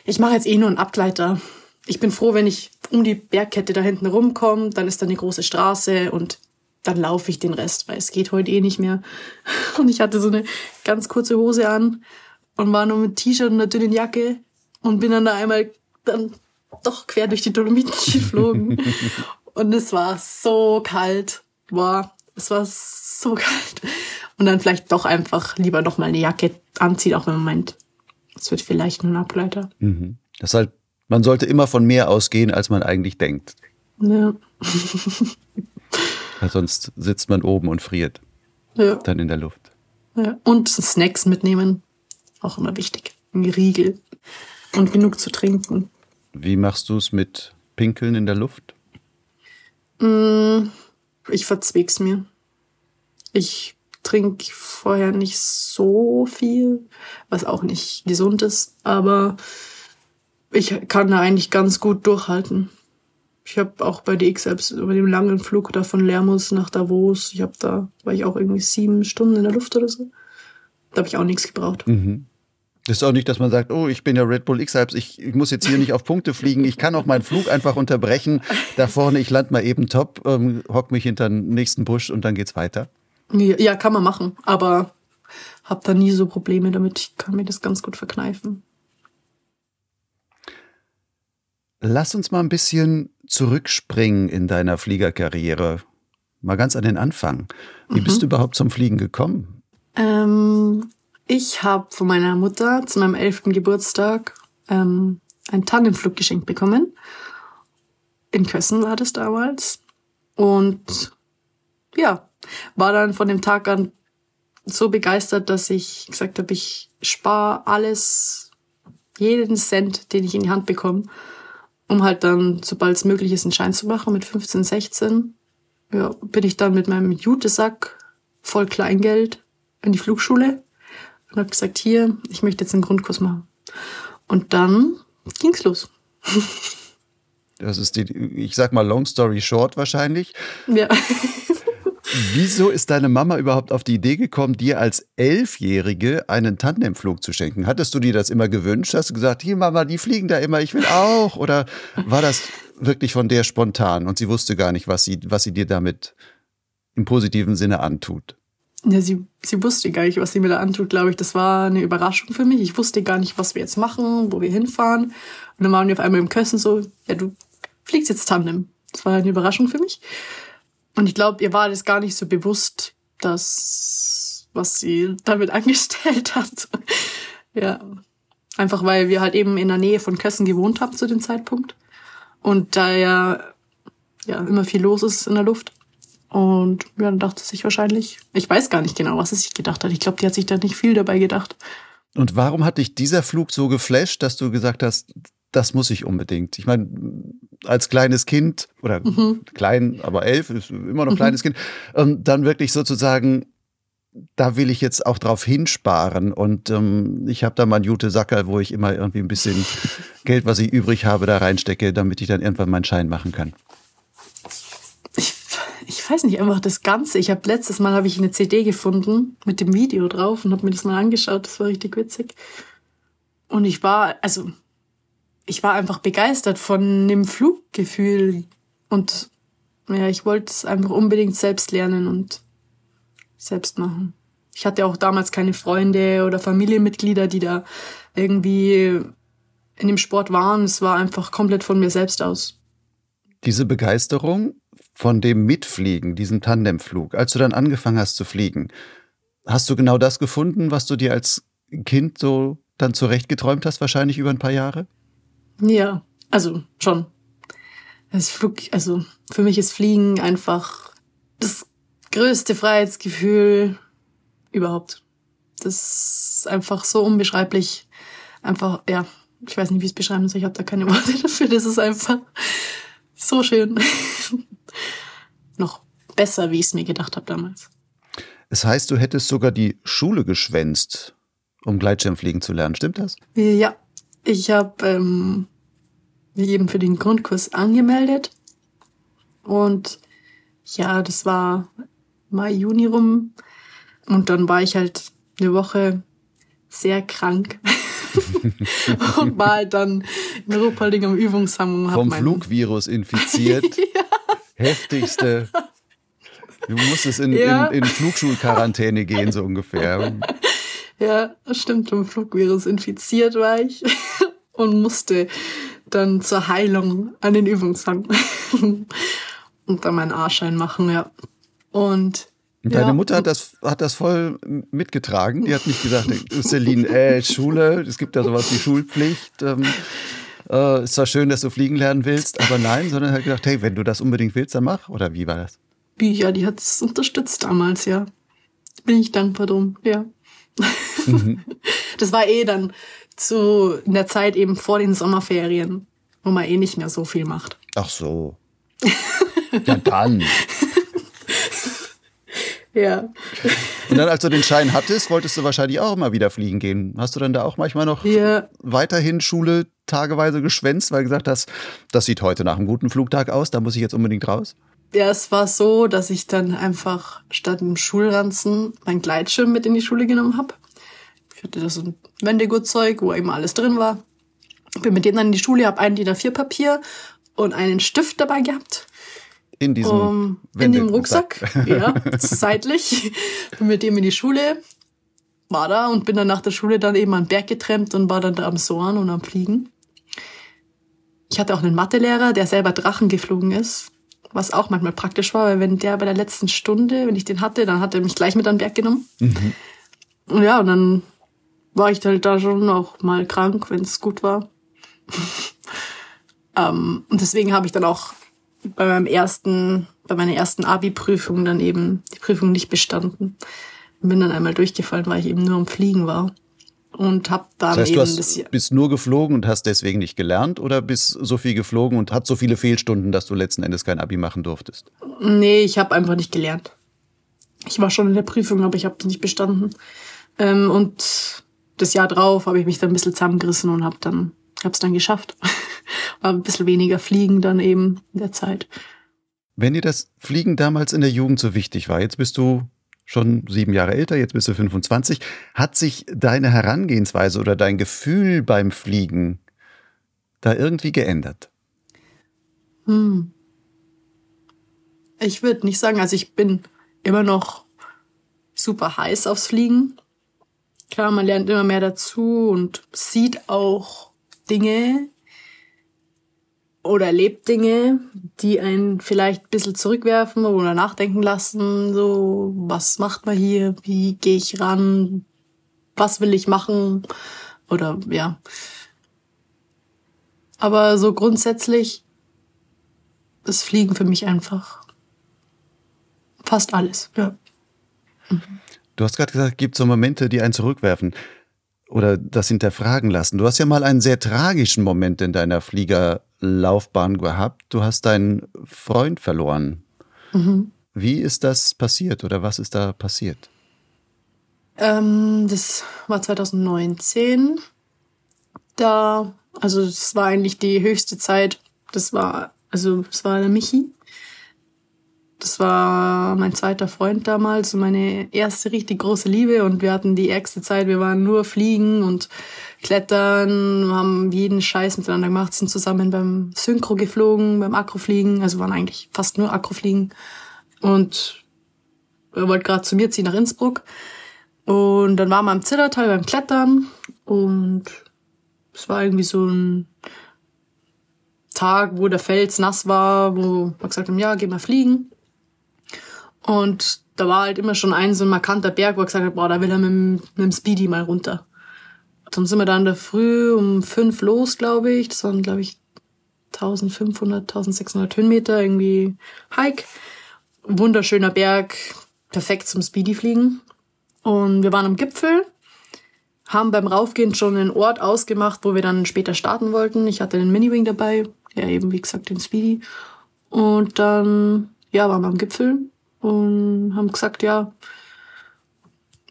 [SPEAKER 1] ich mache jetzt eh nur einen Abgleiter. Ich bin froh, wenn ich um die Bergkette da hinten rumkomme, dann ist da eine große Straße und dann laufe ich den Rest, weil es geht heute eh nicht mehr. Und ich hatte so eine ganz kurze Hose an und war nur mit T-Shirt und einer dünnen Jacke und bin dann da einmal dann doch quer durch die Dolomiten geflogen. und es war so kalt. Boah, es war so kalt. Und dann vielleicht doch einfach lieber noch mal eine Jacke anziehen, auch wenn man meint, es wird vielleicht nur ein Ableiter.
[SPEAKER 4] Mhm. Das heißt, man sollte immer von mehr ausgehen, als man eigentlich denkt.
[SPEAKER 1] Ja.
[SPEAKER 4] Weil sonst sitzt man oben und friert
[SPEAKER 1] ja.
[SPEAKER 4] dann in der Luft.
[SPEAKER 1] ja. Und Snacks mitnehmen. Auch immer wichtig. Ein Riegel. Und genug zu trinken.
[SPEAKER 4] Wie machst du es mit Pinkeln in der Luft?
[SPEAKER 1] Mm, Ich verzweg's mir. Ich trinke vorher nicht so viel, was auch nicht gesund ist, aber ich kann da eigentlich ganz gut durchhalten. Ich habe auch bei DX selbst über den langen Flug da von Lermus nach Davos, ich habe da, war ich auch irgendwie sieben Stunden in der Luft oder so. Da habe ich auch nichts gebraucht.
[SPEAKER 4] Mhm. Das ist auch nicht, dass man sagt, oh, ich bin ja Red Bull X-Hypes, ich, ich muss jetzt hier nicht auf Punkte fliegen, ich kann auch meinen Flug einfach unterbrechen. Da vorne, ich lande mal eben top, ähm, hock mich hinter den nächsten Busch und dann geht's weiter.
[SPEAKER 1] Ja, kann man machen, aber habe da nie so Probleme damit. Ich kann mir das ganz gut verkneifen.
[SPEAKER 4] Lass uns mal ein bisschen zurückspringen in deiner Fliegerkarriere. Mal ganz an den Anfang. Wie bist du überhaupt zum Fliegen gekommen?
[SPEAKER 1] Ähm, ich habe von meiner Mutter zu meinem elften Geburtstag ähm, einen Tandemflug geschenkt bekommen. In Kössen war das damals. Und ja, war dann von dem Tag an so begeistert, dass ich gesagt habe, ich spare alles, jeden Cent, den ich in die Hand bekomme, um halt dann, sobald es möglich ist, einen Schein zu machen mit 15, 16. Ja, bin ich dann mit meinem Jutesack voll Kleingeld in die Flugschule und habe gesagt, hier, ich möchte jetzt einen Grundkurs machen. Und dann ging's los.
[SPEAKER 4] Das ist die, ich sag mal, long story short wahrscheinlich.
[SPEAKER 1] Ja.
[SPEAKER 4] Wieso ist deine Mama überhaupt auf die Idee gekommen, dir als Elfjährige einen Tandemflug zu schenken? Hattest du dir das immer gewünscht? Hast du gesagt, hier Mama, die fliegen da immer, ich will auch? Oder war das wirklich von der spontan und sie wusste gar nicht, was sie, was sie dir damit im positiven Sinne antut.
[SPEAKER 1] Ja, sie, sie wusste gar nicht, was sie mir da antut, glaube ich. Das war eine Überraschung für mich. Ich wusste gar nicht, was wir jetzt machen, wo wir hinfahren. Und dann waren wir auf einmal im Kössen so, ja, du fliegst jetzt Tandem. Das war eine Überraschung für mich. Und ich glaube, ihr war das gar nicht so bewusst, dass, was sie damit angestellt hat. ja. Einfach weil wir halt eben in der Nähe von Kössen gewohnt haben zu dem Zeitpunkt. Und da ja, ja immer viel los ist in der Luft. Und ja, dann dachte sich wahrscheinlich, ich weiß gar nicht genau, was sie sich gedacht hat. Ich glaube, die hat sich da nicht viel dabei gedacht.
[SPEAKER 4] Und warum hat dich dieser Flug so geflasht, dass du gesagt hast, das muss ich unbedingt? Ich meine, als kleines Kind oder mhm. klein, aber elf, ist immer noch mhm. kleines Kind, ähm, dann wirklich sozusagen da will ich jetzt auch drauf hinsparen. Und ähm, ich habe da mal einen Jute Sacker, wo ich immer irgendwie ein bisschen Geld, was ich übrig habe, da reinstecke, damit ich dann irgendwann meinen Schein machen kann
[SPEAKER 1] ich weiß nicht, einfach das Ganze. Ich habe letztes Mal habe ich eine CD gefunden mit dem Video drauf und habe mir das mal angeschaut. Das war richtig witzig. Und ich war, also ich war einfach begeistert von dem Fluggefühl und ja, ich wollte es einfach unbedingt selbst lernen und selbst machen. Ich hatte auch damals keine Freunde oder Familienmitglieder, die da irgendwie in dem Sport waren. Es war einfach komplett von mir selbst aus.
[SPEAKER 4] Diese Begeisterung von dem Mitfliegen, diesem Tandemflug, als du dann angefangen hast zu fliegen, hast du genau das gefunden, was du dir als Kind so dann zurechtgeträumt hast, wahrscheinlich über ein paar Jahre?
[SPEAKER 1] Ja, also schon. Flug, also für mich ist Fliegen einfach das größte Freiheitsgefühl überhaupt. Das ist einfach so unbeschreiblich. Einfach, ja, ich weiß nicht, wie ich es beschreiben soll. Ich habe da keine Worte dafür. Das ist einfach so schön. Noch besser, wie ich es mir gedacht habe damals.
[SPEAKER 4] Es heißt, du hättest sogar die Schule geschwänzt, um Gleitschirmfliegen zu lernen. Stimmt das?
[SPEAKER 1] Ja, ich habe ähm, mich eben für den Grundkurs angemeldet. Und ja, das war Mai, Juni rum. Und dann war ich halt eine Woche sehr krank. und war halt dann in Ruhpolding am Übungshang.
[SPEAKER 4] Vom Flugvirus infiziert. ja. Heftigste. Du musstest in, ja. in, in Flugschulquarantäne gehen, so ungefähr.
[SPEAKER 1] Ja, stimmt. Vom Flugvirus infiziert war ich und musste dann zur Heilung an den Übungshang und dann meinen A-Schein machen, ja. Und
[SPEAKER 4] Deine ja. Mutter hat das, hat das voll mitgetragen. Die hat nicht gesagt, Celine, äh, Schule, es gibt ja sowas wie Schulpflicht. Ähm, äh, ist zwar schön, dass du fliegen lernen willst, aber nein, sondern hat gesagt, hey, wenn du das unbedingt willst, dann mach. Oder wie war das?
[SPEAKER 1] Ja, die hat es unterstützt damals, ja. Bin ich dankbar drum, ja. Mhm. Das war eh dann zu in der Zeit eben vor den Sommerferien, wo man eh nicht mehr so viel macht.
[SPEAKER 4] Ach so. ja, dann.
[SPEAKER 1] Ja.
[SPEAKER 4] Und dann, als du den Schein hattest, wolltest du wahrscheinlich auch immer wieder fliegen gehen. Hast du dann da auch manchmal noch ja. weiterhin Schule tageweise geschwänzt, weil du gesagt hast, das sieht heute nach einem guten Flugtag aus, da muss ich jetzt unbedingt raus?
[SPEAKER 1] Ja, es war so, dass ich dann einfach statt dem Schulranzen mein Gleitschirm mit in die Schule genommen habe. Ich hatte da so ein Wendegurtzeug, wo eben alles drin war. Bin mit dem dann in die Schule, habe ein DIN A4 Papier und einen Stift dabei gehabt
[SPEAKER 4] in diesem um,
[SPEAKER 1] In dem Rucksack, ja, seitlich. Bin mit dem in die Schule, war da und bin dann nach der Schule dann eben an den Berg getrennt und war dann da am Sohren und am Fliegen. Ich hatte auch einen Mathelehrer, der selber Drachen geflogen ist, was auch manchmal praktisch war, weil wenn der bei der letzten Stunde, wenn ich den hatte, dann hat er mich gleich mit an den Berg genommen. Mhm. Und ja, und dann war ich halt da schon auch mal krank, wenn es gut war. ähm, und deswegen habe ich dann auch bei meinem ersten, bei meiner ersten Abi-Prüfung dann eben die Prüfung nicht bestanden. Bin dann einmal durchgefallen, weil ich eben nur am Fliegen war. Und hab dann
[SPEAKER 4] das heißt,
[SPEAKER 1] eben
[SPEAKER 4] du hast, das bist nur geflogen und hast deswegen nicht gelernt oder bist so viel geflogen und hat so viele Fehlstunden, dass du letzten Endes kein Abi machen durftest?
[SPEAKER 1] Nee, ich habe einfach nicht gelernt. Ich war schon in der Prüfung, aber ich habe nicht bestanden. Ähm, und das Jahr drauf habe ich mich dann ein bisschen zusammengerissen und habe dann hab's dann geschafft. War ein bisschen weniger Fliegen dann eben in der Zeit.
[SPEAKER 4] Wenn dir das Fliegen damals in der Jugend so wichtig war, jetzt bist du schon sieben Jahre älter, jetzt bist du 25, hat sich deine Herangehensweise oder dein Gefühl beim Fliegen da irgendwie geändert?
[SPEAKER 1] Hm. Ich würde nicht sagen, also ich bin immer noch super heiß aufs Fliegen. Klar, man lernt immer mehr dazu und sieht auch Dinge oder erlebt Dinge, die einen vielleicht ein bisschen zurückwerfen oder nachdenken lassen. So, was macht man hier? Wie gehe ich ran? Was will ich machen? Oder ja. Aber so grundsätzlich ist Fliegen für mich einfach fast alles, ja.
[SPEAKER 4] Du hast gerade gesagt, es gibt so Momente, die einen zurückwerfen oder das hinterfragen lassen. Du hast ja mal einen sehr tragischen Moment in deiner Fliegerlaufbahn gehabt. Du hast deinen Freund verloren. Mhm. Wie ist das passiert oder was ist da passiert?
[SPEAKER 1] Ähm, das war 2019. Da, also es war eigentlich die höchste Zeit. Das war, also es war der Michi. Das war mein zweiter Freund damals und meine erste richtig große Liebe und wir hatten die ärgste Zeit. Wir waren nur fliegen und klettern, haben jeden Scheiß miteinander gemacht, sind zusammen beim Synchro geflogen, beim Akrofliegen, also waren eigentlich fast nur Akrofliegen und er wollte gerade zu mir ziehen nach Innsbruck und dann waren wir am Zillertal beim Klettern und es war irgendwie so ein Tag, wo der Fels nass war, wo wir gesagt haben, ja, geh mal fliegen. Und da war halt immer schon ein so ein markanter Berg, wo er gesagt hat, boah, da will er mit, mit dem Speedy mal runter. Dann sind wir da in der Früh um fünf los, glaube ich. Das waren, glaube ich, 1500, 1600 Höhenmeter, irgendwie Hike. Wunderschöner Berg, perfekt zum Speedy fliegen. Und wir waren am Gipfel, haben beim Raufgehen schon einen Ort ausgemacht, wo wir dann später starten wollten. Ich hatte den Mini-Wing dabei, ja eben wie gesagt den Speedy. Und dann, ja, waren wir am Gipfel und haben gesagt, ja,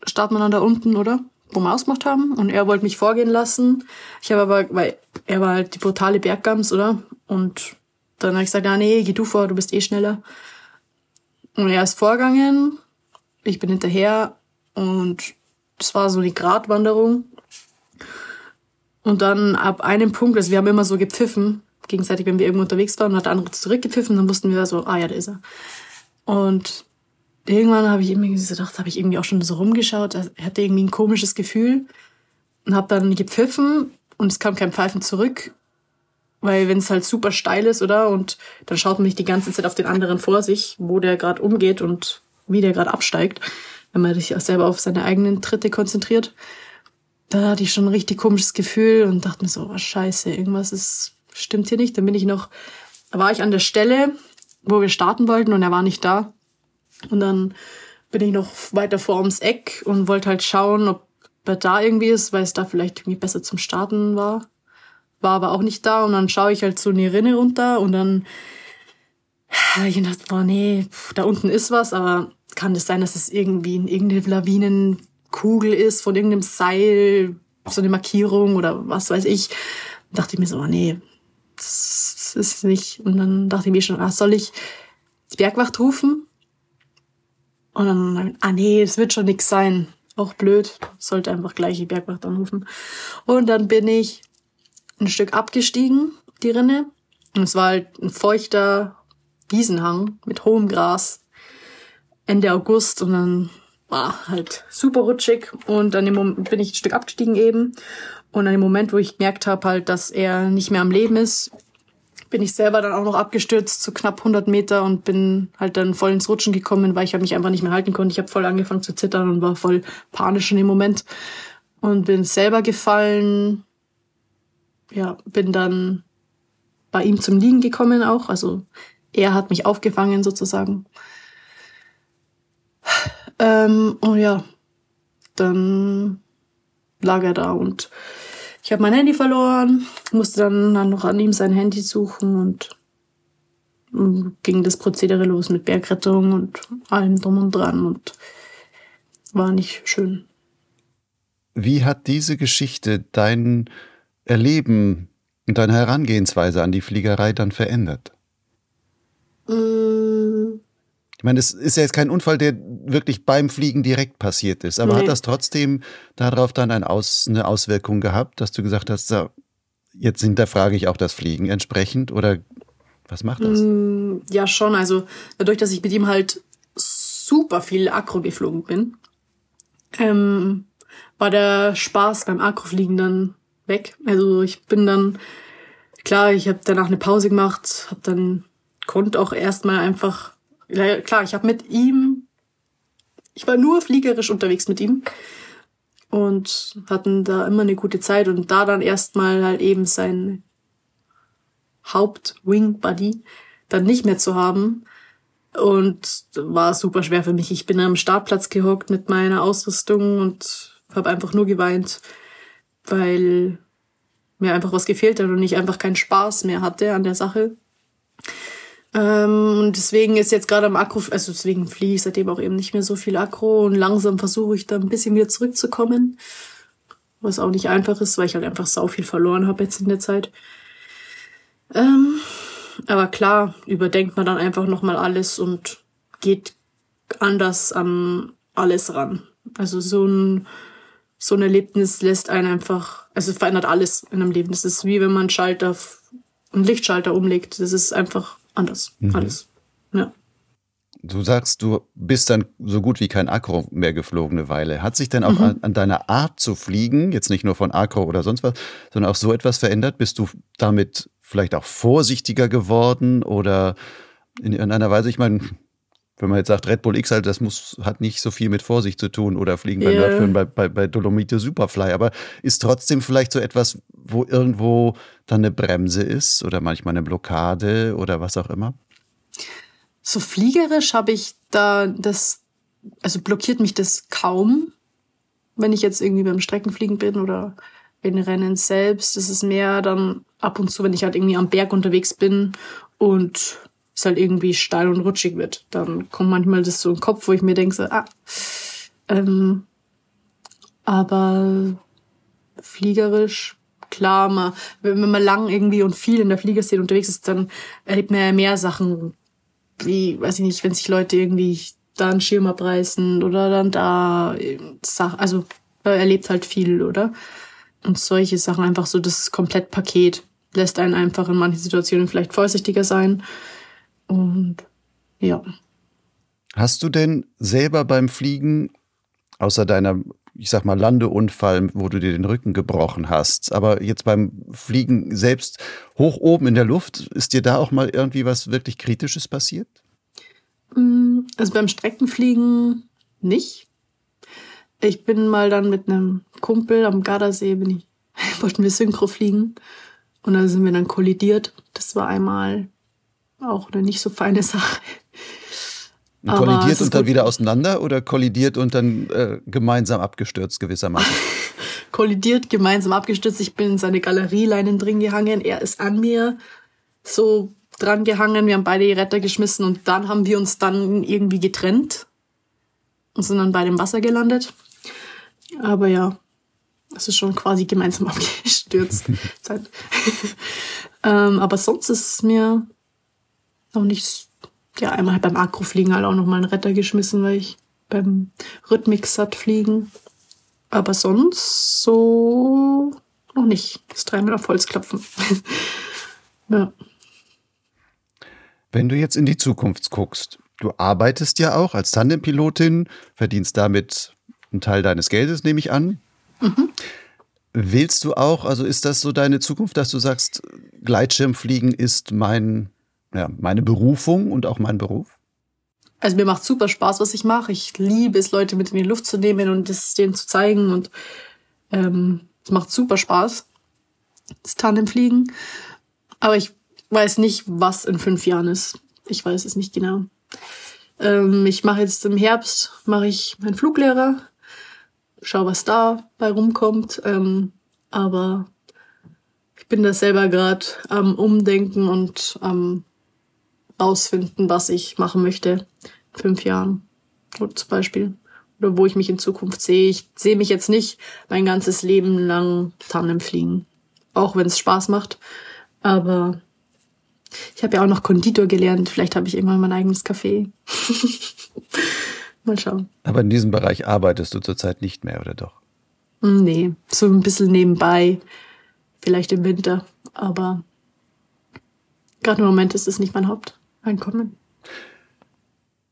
[SPEAKER 1] starten wir dann da unten, oder? Wo wir ausgemacht haben. Und er wollte mich vorgehen lassen. Ich habe aber, weil er war halt die brutale Berggams, oder? Und dann habe ich gesagt, ja, nee, geh du vor, du bist eh schneller. Und er ist vorgegangen, ich bin hinterher und das war so die Gratwanderung. Und dann ab einem Punkt, also wir haben immer so gepfiffen, gegenseitig, wenn wir irgendwo unterwegs waren, hat der andere zurückgepfiffen, dann wussten wir so, ah ja, da ist er. Und irgendwann habe ich irgendwie gedacht, habe ich irgendwie auch schon so rumgeschaut, er hatte irgendwie ein komisches Gefühl und habe dann gepfiffen und es kam kein Pfeifen zurück, weil wenn es halt super steil ist, oder? Und dann schaut man nicht die ganze Zeit auf den anderen vor sich, wo der gerade umgeht und wie der gerade absteigt, wenn man sich auch selber auf seine eigenen Tritte konzentriert. Da hatte ich schon ein richtig komisches Gefühl und dachte mir so, oh, scheiße, irgendwas ist, stimmt hier nicht. Dann bin ich noch, da war ich an der Stelle, wo wir starten wollten und er war nicht da. Und dann bin ich noch weiter vor ums Eck und wollte halt schauen, ob er da irgendwie ist, weil es da vielleicht irgendwie besser zum Starten war. War aber auch nicht da und dann schaue ich halt so in die Rinne runter und dann habe ich gedacht, boah, nee, da unten ist was, aber kann das sein, dass es irgendwie in irgendeine Lawinenkugel ist, von irgendeinem Seil, so eine Markierung oder was weiß ich. Da dachte ich mir so, oh, nee, das ist nicht. Und dann dachte ich mir schon, ah, soll ich die Bergwacht rufen? Und dann, ah nee, es wird schon nix sein. Auch blöd. Sollte einfach gleich die Bergwacht anrufen. Und dann bin ich ein Stück abgestiegen, die Rinne. Und es war halt ein feuchter Wiesenhang mit hohem Gras. Ende August und dann war halt super rutschig und dann bin ich ein Stück abgestiegen eben und an dem Moment, wo ich gemerkt habe halt, dass er nicht mehr am Leben ist, bin ich selber dann auch noch abgestürzt zu knapp 100 Meter und bin halt dann voll ins Rutschen gekommen, weil ich mich einfach nicht mehr halten konnte. Ich habe voll angefangen zu zittern und war voll panisch in dem Moment und bin selber gefallen. Ja, bin dann bei ihm zum Liegen gekommen auch. Also er hat mich aufgefangen sozusagen. Ähm, und ja, dann lag er da und ich habe mein Handy verloren, musste dann, dann noch an ihm sein Handy suchen und, ging das Prozedere los mit Bergrettung und allem drum und dran und war nicht schön.
[SPEAKER 4] Wie hat diese Geschichte dein Erleben und deine Herangehensweise an die Fliegerei dann verändert?
[SPEAKER 1] Mm.
[SPEAKER 4] Ich meine, es ist ja jetzt kein Unfall, der wirklich beim Fliegen direkt passiert ist, aber nee. hat das trotzdem darauf dann ein Aus, eine Auswirkung gehabt, dass du gesagt hast, so, jetzt hinterfrage ich auch das Fliegen entsprechend oder Was macht das?
[SPEAKER 1] Mm, ja, schon. Also dadurch, dass ich mit ihm halt super viel Akro geflogen bin, ähm, war der Spaß beim Akrofliegen dann weg. Also ich bin dann, klar, ich habe danach eine Pause gemacht, habe dann, konnte auch erstmal einfach, klar, ich habe mit ihm, ich war nur fliegerisch unterwegs mit ihm und hatten da immer eine gute Zeit und da dann erstmal halt eben sein Haupt-Wing-Buddy dann nicht mehr zu haben, und war super schwer für mich. Ich bin am Startplatz gehockt mit meiner Ausrüstung und habe einfach nur geweint, weil mir einfach was gefehlt hat und ich einfach keinen Spaß mehr hatte an der Sache. Ähm, und deswegen ist jetzt gerade am Akku, also deswegen fliege ich seitdem auch eben nicht mehr so viel Akro und langsam versuche ich da ein bisschen wieder zurückzukommen. Was auch nicht einfach ist, weil ich halt einfach sau viel verloren habe jetzt in der Zeit. Ähm, aber klar, überdenkt man dann einfach nochmal alles und geht anders an alles ran. Also so ein, so ein Erlebnis lässt einen einfach, also verändert alles in einem Leben. Das ist wie wenn man Schalter, einen Lichtschalter umlegt. Das ist einfach anders. Mhm. Alles. Ja.
[SPEAKER 4] Du sagst, du bist dann so gut wie kein Akro mehr geflogen eine Weile. Hat sich denn auch mhm. an, an, deiner Art zu fliegen, jetzt nicht nur von Akro oder sonst was, sondern auch so etwas verändert? Bist du damit vielleicht auch vorsichtiger geworden oder in irgendeiner Weise, ich meine, wenn man jetzt sagt, Red Bull X halt, das muss, hat nicht so viel mit Vorsicht zu tun oder Fliegen bei yeah. Nerdfilm, bei, bei, bei Dolomite Superfly, aber ist trotzdem vielleicht so etwas, wo irgendwo dann eine Bremse ist oder manchmal eine Blockade oder was auch immer?
[SPEAKER 1] So fliegerisch habe ich da das, also blockiert mich das kaum, wenn ich jetzt irgendwie beim Streckenfliegen bin oder in Rennen selbst. Das ist mehr dann ab und zu, wenn ich halt irgendwie am Berg unterwegs bin und es halt irgendwie steil und rutschig wird. Dann kommt manchmal das so im Kopf, wo ich mir denke, so, ah, ähm, aber fliegerisch, klar, mal, wenn man lang irgendwie und viel in der Fliegerszene unterwegs ist, dann erlebt man ja mehr Sachen, wie, weiß ich nicht, wenn sich Leute irgendwie da einen Schirm abreißen oder dann da, also erlebt halt viel, oder? Und solche Sachen, einfach so das Komplettpaket lässt einen einfach in manchen Situationen vielleicht vorsichtiger sein. Und ja.
[SPEAKER 4] Hast du denn selber beim Fliegen, außer deiner, ich sag mal, Landeunfall, wo du dir den Rücken gebrochen hast, aber jetzt beim Fliegen selbst hoch oben in der Luft, ist dir da auch mal irgendwie was wirklich Kritisches passiert?
[SPEAKER 1] Mm, also beim Streckenfliegen nicht. Ich bin mal dann mit einem Kumpel am Gardasee, bin ich, wollten wir Synchro fliegen. Und da sind wir dann kollidiert. Das war einmal auch eine nicht so feine Sache.
[SPEAKER 4] kollidiert und dann wieder auseinander oder kollidiert und dann äh, gemeinsam abgestürzt gewissermaßen?
[SPEAKER 1] kollidiert, gemeinsam abgestürzt. Ich bin in seine Galerieleinen drin gehangen. Er ist an mir so dran gehangen. Wir haben beide die Retter geschmissen und dann haben wir uns dann irgendwie getrennt und sind dann bei dem Wasser gelandet. Aber ja, es ist schon quasi gemeinsam abgestürzt. ähm, aber sonst ist es mir noch nicht. Ja, einmal beim Akrofliegen halt auch noch mal einen Retter geschmissen, weil ich beim Rhythmik-Sat fliegen. Aber sonst so noch nicht. Das dreimal auf Holz klopfen. ja.
[SPEAKER 4] Wenn du jetzt in die Zukunft guckst, du arbeitest ja auch als Tandempilotin, verdienst damit einen Teil deines Geldes, nehme ich an. Mhm. Willst du auch, also ist das so deine Zukunft, dass du sagst, Gleitschirmfliegen ist mein, ja, meine Berufung und auch mein Beruf?
[SPEAKER 1] Also mir macht super Spaß, was ich mache. Ich liebe es, Leute mit in die Luft zu nehmen und es denen zu zeigen. Und ähm, es macht super Spaß, das Tandemfliegen. Aber ich weiß nicht, was in fünf Jahren ist. Ich weiß es nicht genau. Ähm, ich mache jetzt im Herbst mache ich meinen Fluglehrer schau, was da bei rumkommt. Ähm, aber ich bin da selber gerade am Umdenken und am rausfinden, was ich machen möchte. In fünf Jahren oder zum Beispiel. Oder wo ich mich in Zukunft sehe. Ich sehe mich jetzt nicht mein ganzes Leben lang Tandem fliegen. Auch wenn es Spaß macht. Aber ich habe ja auch noch Konditor gelernt. Vielleicht habe ich irgendwann mein eigenes Café. Mal schauen.
[SPEAKER 4] Aber in diesem Bereich arbeitest du zurzeit nicht mehr, oder doch?
[SPEAKER 1] Nee, so ein bisschen nebenbei. Vielleicht im Winter. Aber gerade im Moment ist es nicht mein Haupteinkommen.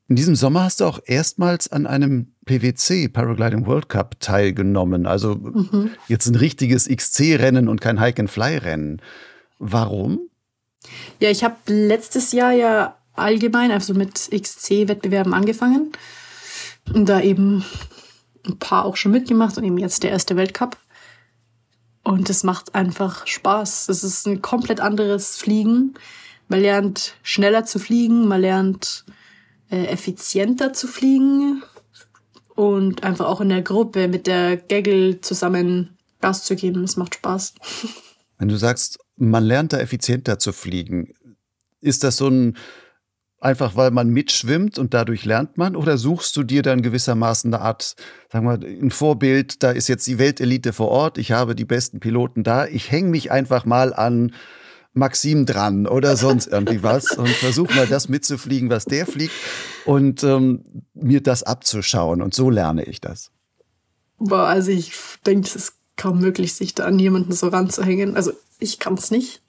[SPEAKER 4] In diesem Sommer hast du auch erstmals an einem PWC Paragliding World Cup teilgenommen. Also mhm. jetzt ein richtiges XC-Rennen und kein Hike-and-Fly-Rennen. Warum?
[SPEAKER 1] Ja, ich habe letztes Jahr ja allgemein, also mit XC-Wettbewerben angefangen. Und da eben ein paar auch schon mitgemacht und eben jetzt der erste Weltcup. Und es macht einfach Spaß. Es ist ein komplett anderes Fliegen. Man lernt schneller zu fliegen, man lernt äh, effizienter zu fliegen und einfach auch in der Gruppe mit der Gaggle zusammen Gas zu geben. Es macht Spaß.
[SPEAKER 4] Wenn du sagst, man lernt da effizienter zu fliegen, ist das so ein einfach weil man mitschwimmt und dadurch lernt man? Oder suchst du dir dann gewissermaßen eine Art, sagen wir, ein Vorbild, da ist jetzt die Weltelite vor Ort, ich habe die besten Piloten da, ich hänge mich einfach mal an Maxim dran oder sonst irgendwie was und versuche mal das mitzufliegen, was der fliegt und ähm, mir das abzuschauen. Und so lerne ich das.
[SPEAKER 1] Boah, also ich denke, es ist kaum möglich, sich da an jemanden so ranzuhängen. Also ich kann es nicht.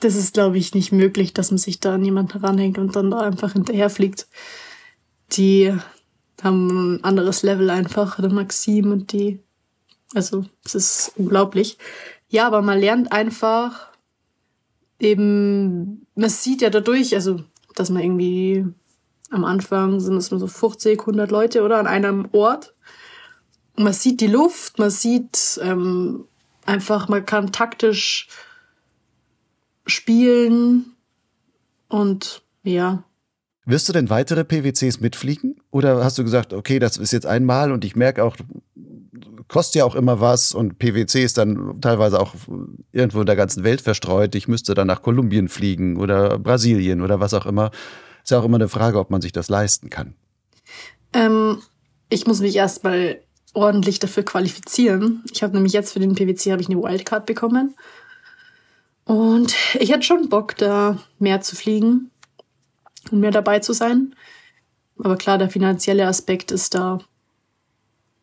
[SPEAKER 1] Das ist, glaube ich, nicht möglich, dass man sich da an jemanden ranhängt und dann da einfach hinterherfliegt. Die haben ein anderes Level einfach, der Maxim und die. Also es ist unglaublich. Ja, aber man lernt einfach eben, man sieht ja dadurch, also, dass man irgendwie am Anfang sind es nur so 50, 100 Leute oder an einem Ort. Man sieht die Luft, man sieht ähm, einfach, man kann taktisch spielen und ja.
[SPEAKER 4] Wirst du denn weitere PWCs mitfliegen? Oder hast du gesagt, okay, das ist jetzt einmal und ich merke auch, kostet ja auch immer was und PwC ist dann teilweise auch irgendwo in der ganzen Welt verstreut. Ich müsste dann nach Kolumbien fliegen oder Brasilien oder was auch immer. Ist ja auch immer eine Frage, ob man sich das leisten kann.
[SPEAKER 1] Ähm, ich muss mich erstmal ordentlich dafür qualifizieren. Ich habe nämlich jetzt für den PwC habe ich eine Wildcard bekommen. Und ich hätte schon Bock, da mehr zu fliegen und mehr dabei zu sein. Aber klar, der finanzielle Aspekt ist da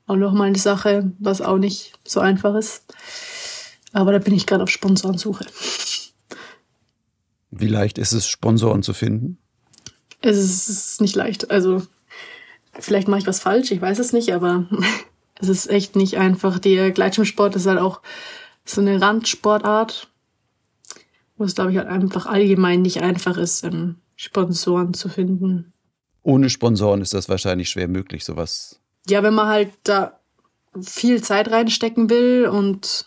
[SPEAKER 1] auch nochmal eine Sache, was auch nicht so einfach ist. Aber da bin ich gerade auf Sponsorensuche.
[SPEAKER 4] Wie leicht ist es, Sponsoren zu finden?
[SPEAKER 1] Es ist nicht leicht. Also, vielleicht mache ich was falsch, ich weiß es nicht, aber es ist echt nicht einfach. Der Gleitschirmsport ist halt auch so eine Randsportart, wo es, glaube ich, halt einfach allgemein nicht einfach ist, ähm, Sponsoren zu finden.
[SPEAKER 4] Ohne Sponsoren ist das wahrscheinlich schwer möglich, sowas
[SPEAKER 1] ja, wenn man halt da viel Zeit reinstecken will und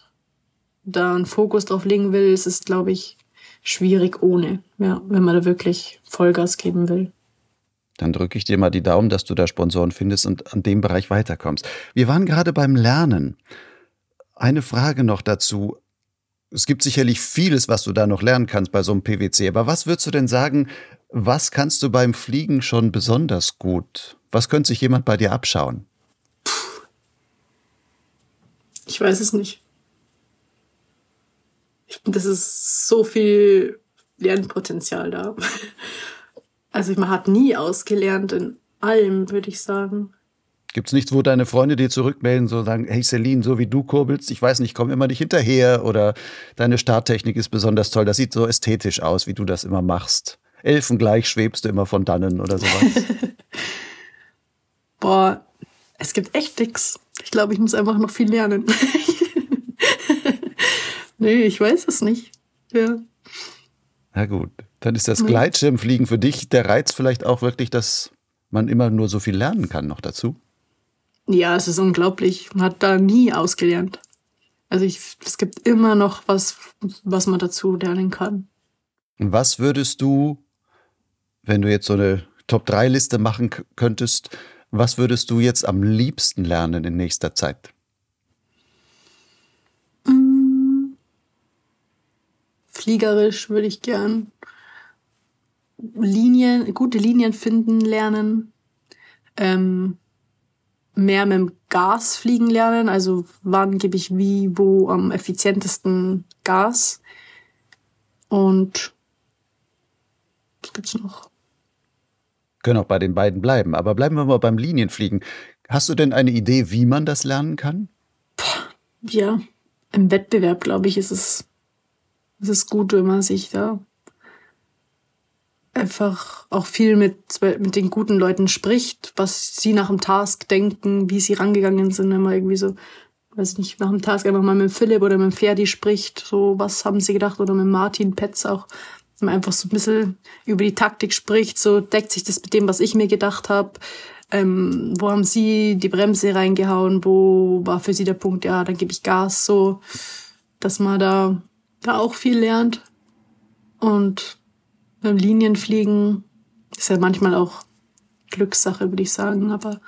[SPEAKER 1] da einen Fokus drauf legen will, ist es, glaube ich, schwierig ohne, ja, wenn man da wirklich Vollgas geben will.
[SPEAKER 4] Dann drücke ich dir mal die Daumen, dass du da Sponsoren findest und an dem Bereich weiterkommst. Wir waren gerade beim Lernen. Eine Frage noch dazu. Es gibt sicherlich vieles, was du da noch lernen kannst bei so einem PwC. Aber was würdest du denn sagen, was kannst du beim Fliegen schon besonders gut? Was könnte sich jemand bei dir abschauen?
[SPEAKER 1] Ich weiß es nicht. Das ist so viel Lernpotenzial da. Also man hat nie ausgelernt in allem, würde ich sagen.
[SPEAKER 4] Gibt es nichts, wo deine Freunde dir zurückmelden, so sagen, hey Celine, so wie du kurbelst, ich weiß nicht, ich komme immer nicht hinterher oder deine Starttechnik ist besonders toll, das sieht so ästhetisch aus, wie du das immer machst. Elfengleich schwebst du immer von dannen oder sowas.
[SPEAKER 1] Boah, es gibt echt nix. Ich glaube, ich muss einfach noch viel lernen. nee, ich weiß es nicht. Ja.
[SPEAKER 4] Na gut, dann ist das Gleitschirmfliegen für dich der Reiz vielleicht auch wirklich, dass man immer nur so viel lernen kann noch dazu.
[SPEAKER 1] Ja, es ist unglaublich. Man hat da nie ausgelernt. Also ich, es gibt immer noch was, was man dazu lernen kann.
[SPEAKER 4] Was würdest du, wenn du jetzt so eine Top-3-Liste machen könntest, was würdest du jetzt am liebsten lernen in nächster Zeit?
[SPEAKER 1] Mm. Fliegerisch würde ich gern Linien, gute Linien finden lernen, ähm, mehr mit dem Gas fliegen lernen, also wann gebe ich wie, wo am effizientesten Gas und was gibt's noch?
[SPEAKER 4] Können auch bei den beiden bleiben. Aber bleiben wir mal beim Linienfliegen. Hast du denn eine Idee, wie man das lernen kann?
[SPEAKER 1] Ja, im Wettbewerb, glaube ich, ist es, ist es gut, wenn man sich da einfach auch viel mit, mit den guten Leuten spricht, was sie nach dem Task denken, wie sie rangegangen sind, wenn man irgendwie so, weiß nicht, nach dem Task einfach mal mit Philipp oder mit Ferdi spricht, so was haben sie gedacht oder mit Martin Petz auch, man einfach so ein bisschen über die Taktik spricht, so deckt sich das mit dem, was ich mir gedacht habe. Ähm, wo haben sie die Bremse reingehauen, wo war für sie der Punkt, ja, dann gebe ich Gas, so, dass man da, da auch viel lernt. Und beim Linienfliegen ist ja manchmal auch Glückssache, würde ich sagen, aber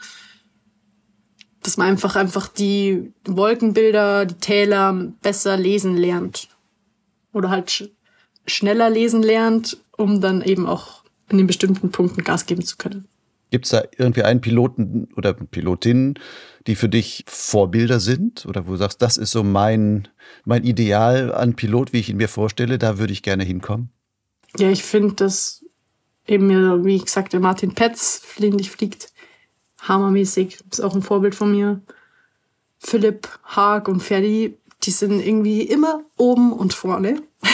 [SPEAKER 1] dass man einfach einfach die Wolkenbilder, die Täler besser lesen lernt. Oder halt schneller lesen lernt, um dann eben auch in den bestimmten Punkten Gas geben zu können.
[SPEAKER 4] Gibt es da irgendwie einen Piloten oder Pilotinnen, die für dich Vorbilder sind? Oder wo du sagst, das ist so mein, mein Ideal an Pilot, wie ich ihn mir vorstelle, da würde ich gerne hinkommen?
[SPEAKER 1] Ja, ich finde, dass eben, wie gesagt, der Martin Petz fliegendig fliegt, hammermäßig. Ist auch ein Vorbild von mir. Philipp, Haag und Ferdi, die sind irgendwie immer oben und vorne.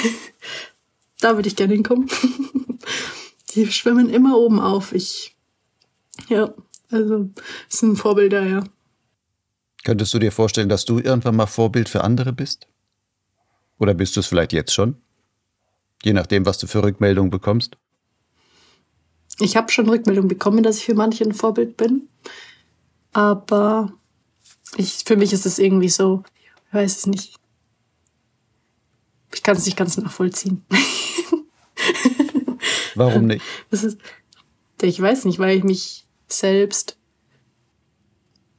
[SPEAKER 1] da würde ich gerne hinkommen. die schwimmen immer oben auf. Ich, ja, also, sind Vorbilder, ja.
[SPEAKER 4] Könntest du dir vorstellen, dass du irgendwann mal Vorbild für andere bist? Oder bist du es vielleicht jetzt schon? Je nachdem, was du für Rückmeldungen bekommst?
[SPEAKER 1] Ich habe schon Rückmeldungen bekommen, dass ich für manche ein Vorbild bin. Aber ich, für mich ist es irgendwie so, ich weiß es nicht. Ich kann es nicht ganz nachvollziehen.
[SPEAKER 4] Warum nicht?
[SPEAKER 1] Ist, ich weiß nicht, weil ich mich selbst,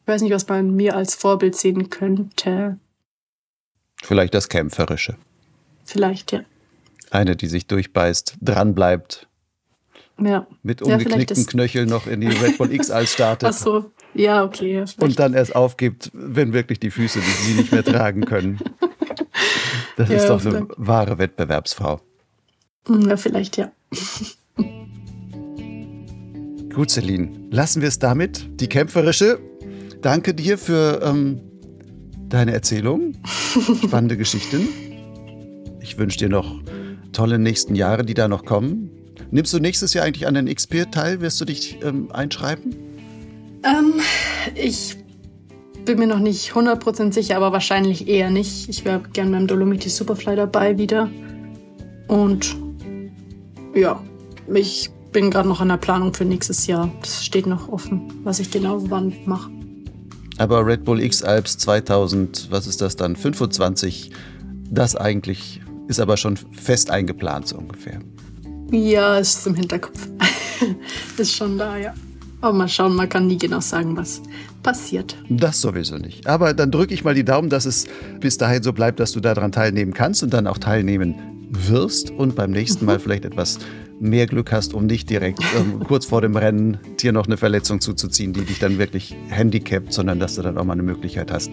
[SPEAKER 1] ich weiß nicht, was man mir als Vorbild sehen könnte.
[SPEAKER 4] Vielleicht das Kämpferische.
[SPEAKER 1] Vielleicht, ja.
[SPEAKER 4] Eine, die sich durchbeißt, dranbleibt.
[SPEAKER 1] Ja.
[SPEAKER 4] Mit umgeknickten ja, Knöcheln noch in die Red Bull X als startet.
[SPEAKER 1] Ach so, ja, okay. Ja,
[SPEAKER 4] und dann erst aufgibt, wenn wirklich die Füße sie nicht mehr tragen können. Das ja, ist doch eine wahre Wettbewerbsfrau.
[SPEAKER 1] Hm, ja, vielleicht, ja.
[SPEAKER 4] Gut, Celine, lassen wir es damit. Die kämpferische. Danke dir für ähm, deine Erzählung. Spannende Geschichten. Ich wünsche dir noch tolle nächsten Jahre, die da noch kommen. Nimmst du nächstes Jahr eigentlich an den XP teil? Wirst du dich ähm, einschreiben?
[SPEAKER 1] Ähm, ich bin mir noch nicht 100% sicher, aber wahrscheinlich eher nicht. Ich wäre gern beim Dolomiti Superfly dabei wieder. Und ja, ich bin gerade noch an der Planung für nächstes Jahr. Das steht noch offen, was ich genau wann mache.
[SPEAKER 4] Aber Red Bull X Alps 2000, was ist das dann? 25, das eigentlich ist aber schon fest eingeplant, so ungefähr.
[SPEAKER 1] Ja, ist im Hinterkopf. ist schon da, ja. Aber mal schauen, man kann nie genau sagen, was passiert.
[SPEAKER 4] Das sowieso nicht. Aber dann drücke ich mal die Daumen, dass es bis dahin so bleibt, dass du daran teilnehmen kannst und dann auch teilnehmen wirst und beim nächsten Mal mhm. vielleicht etwas mehr Glück hast, um nicht direkt ähm, kurz vor dem Rennen dir noch eine Verletzung zuzuziehen, die dich dann wirklich handicapt, sondern dass du dann auch mal eine Möglichkeit hast,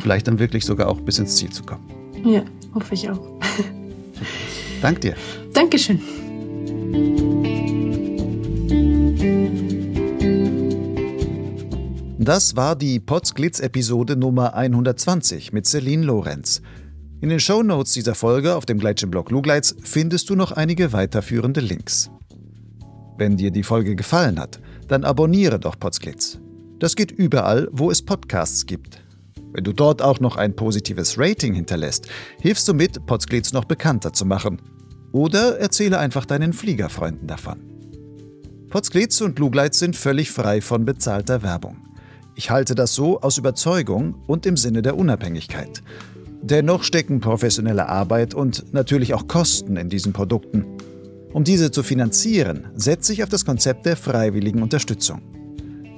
[SPEAKER 4] vielleicht dann wirklich sogar auch bis ins Ziel zu kommen.
[SPEAKER 1] Ja, hoffe ich auch.
[SPEAKER 4] Dank dir.
[SPEAKER 1] Dankeschön.
[SPEAKER 4] Das war die Potsglitz-Episode Nummer 120 mit Celine Lorenz. In den Show Notes dieser Folge auf dem Gleitschirmblog Lugleits findest du noch einige weiterführende Links. Wenn dir die Folge gefallen hat, dann abonniere doch Potsglitz. Das geht überall, wo es Podcasts gibt. Wenn du dort auch noch ein positives Rating hinterlässt, hilfst du mit, Potsglitz noch bekannter zu machen. Oder erzähle einfach deinen Fliegerfreunden davon. Potsglitz und Lugleitz sind völlig frei von bezahlter Werbung. Ich halte das so aus Überzeugung und im Sinne der Unabhängigkeit. Dennoch stecken professionelle Arbeit und natürlich auch Kosten in diesen Produkten. Um diese zu finanzieren, setze ich auf das Konzept der freiwilligen Unterstützung.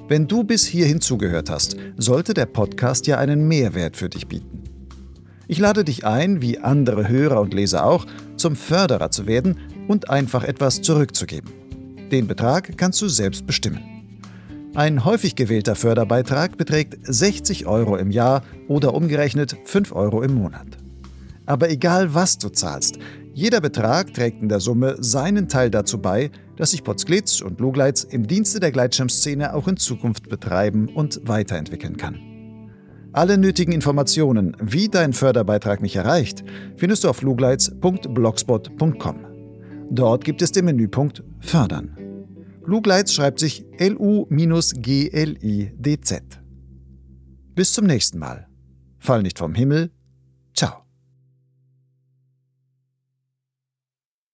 [SPEAKER 4] Wenn du bis hierhin zugehört hast, sollte der Podcast ja einen Mehrwert für dich bieten. Ich lade dich ein, wie andere Hörer und Leser auch, zum Förderer zu werden und einfach etwas zurückzugeben. Den Betrag kannst du selbst bestimmen. Ein häufig gewählter Förderbeitrag beträgt 60 Euro im Jahr oder umgerechnet 5 Euro im Monat. Aber egal was du zahlst, jeder Betrag trägt in der Summe seinen Teil dazu bei, dass sich Potsglitz und Lugleitz im Dienste der Gleitschirmszene auch in Zukunft betreiben und weiterentwickeln kann. Alle nötigen Informationen, wie dein Förderbeitrag mich erreicht, findest du auf lugleitz.blogspot.com.
[SPEAKER 2] Dort gibt es den Menüpunkt Fördern. Lugleitz schreibt sich L-U-G-L-I-D-Z. Bis zum nächsten Mal. Fall nicht vom Himmel. Ciao.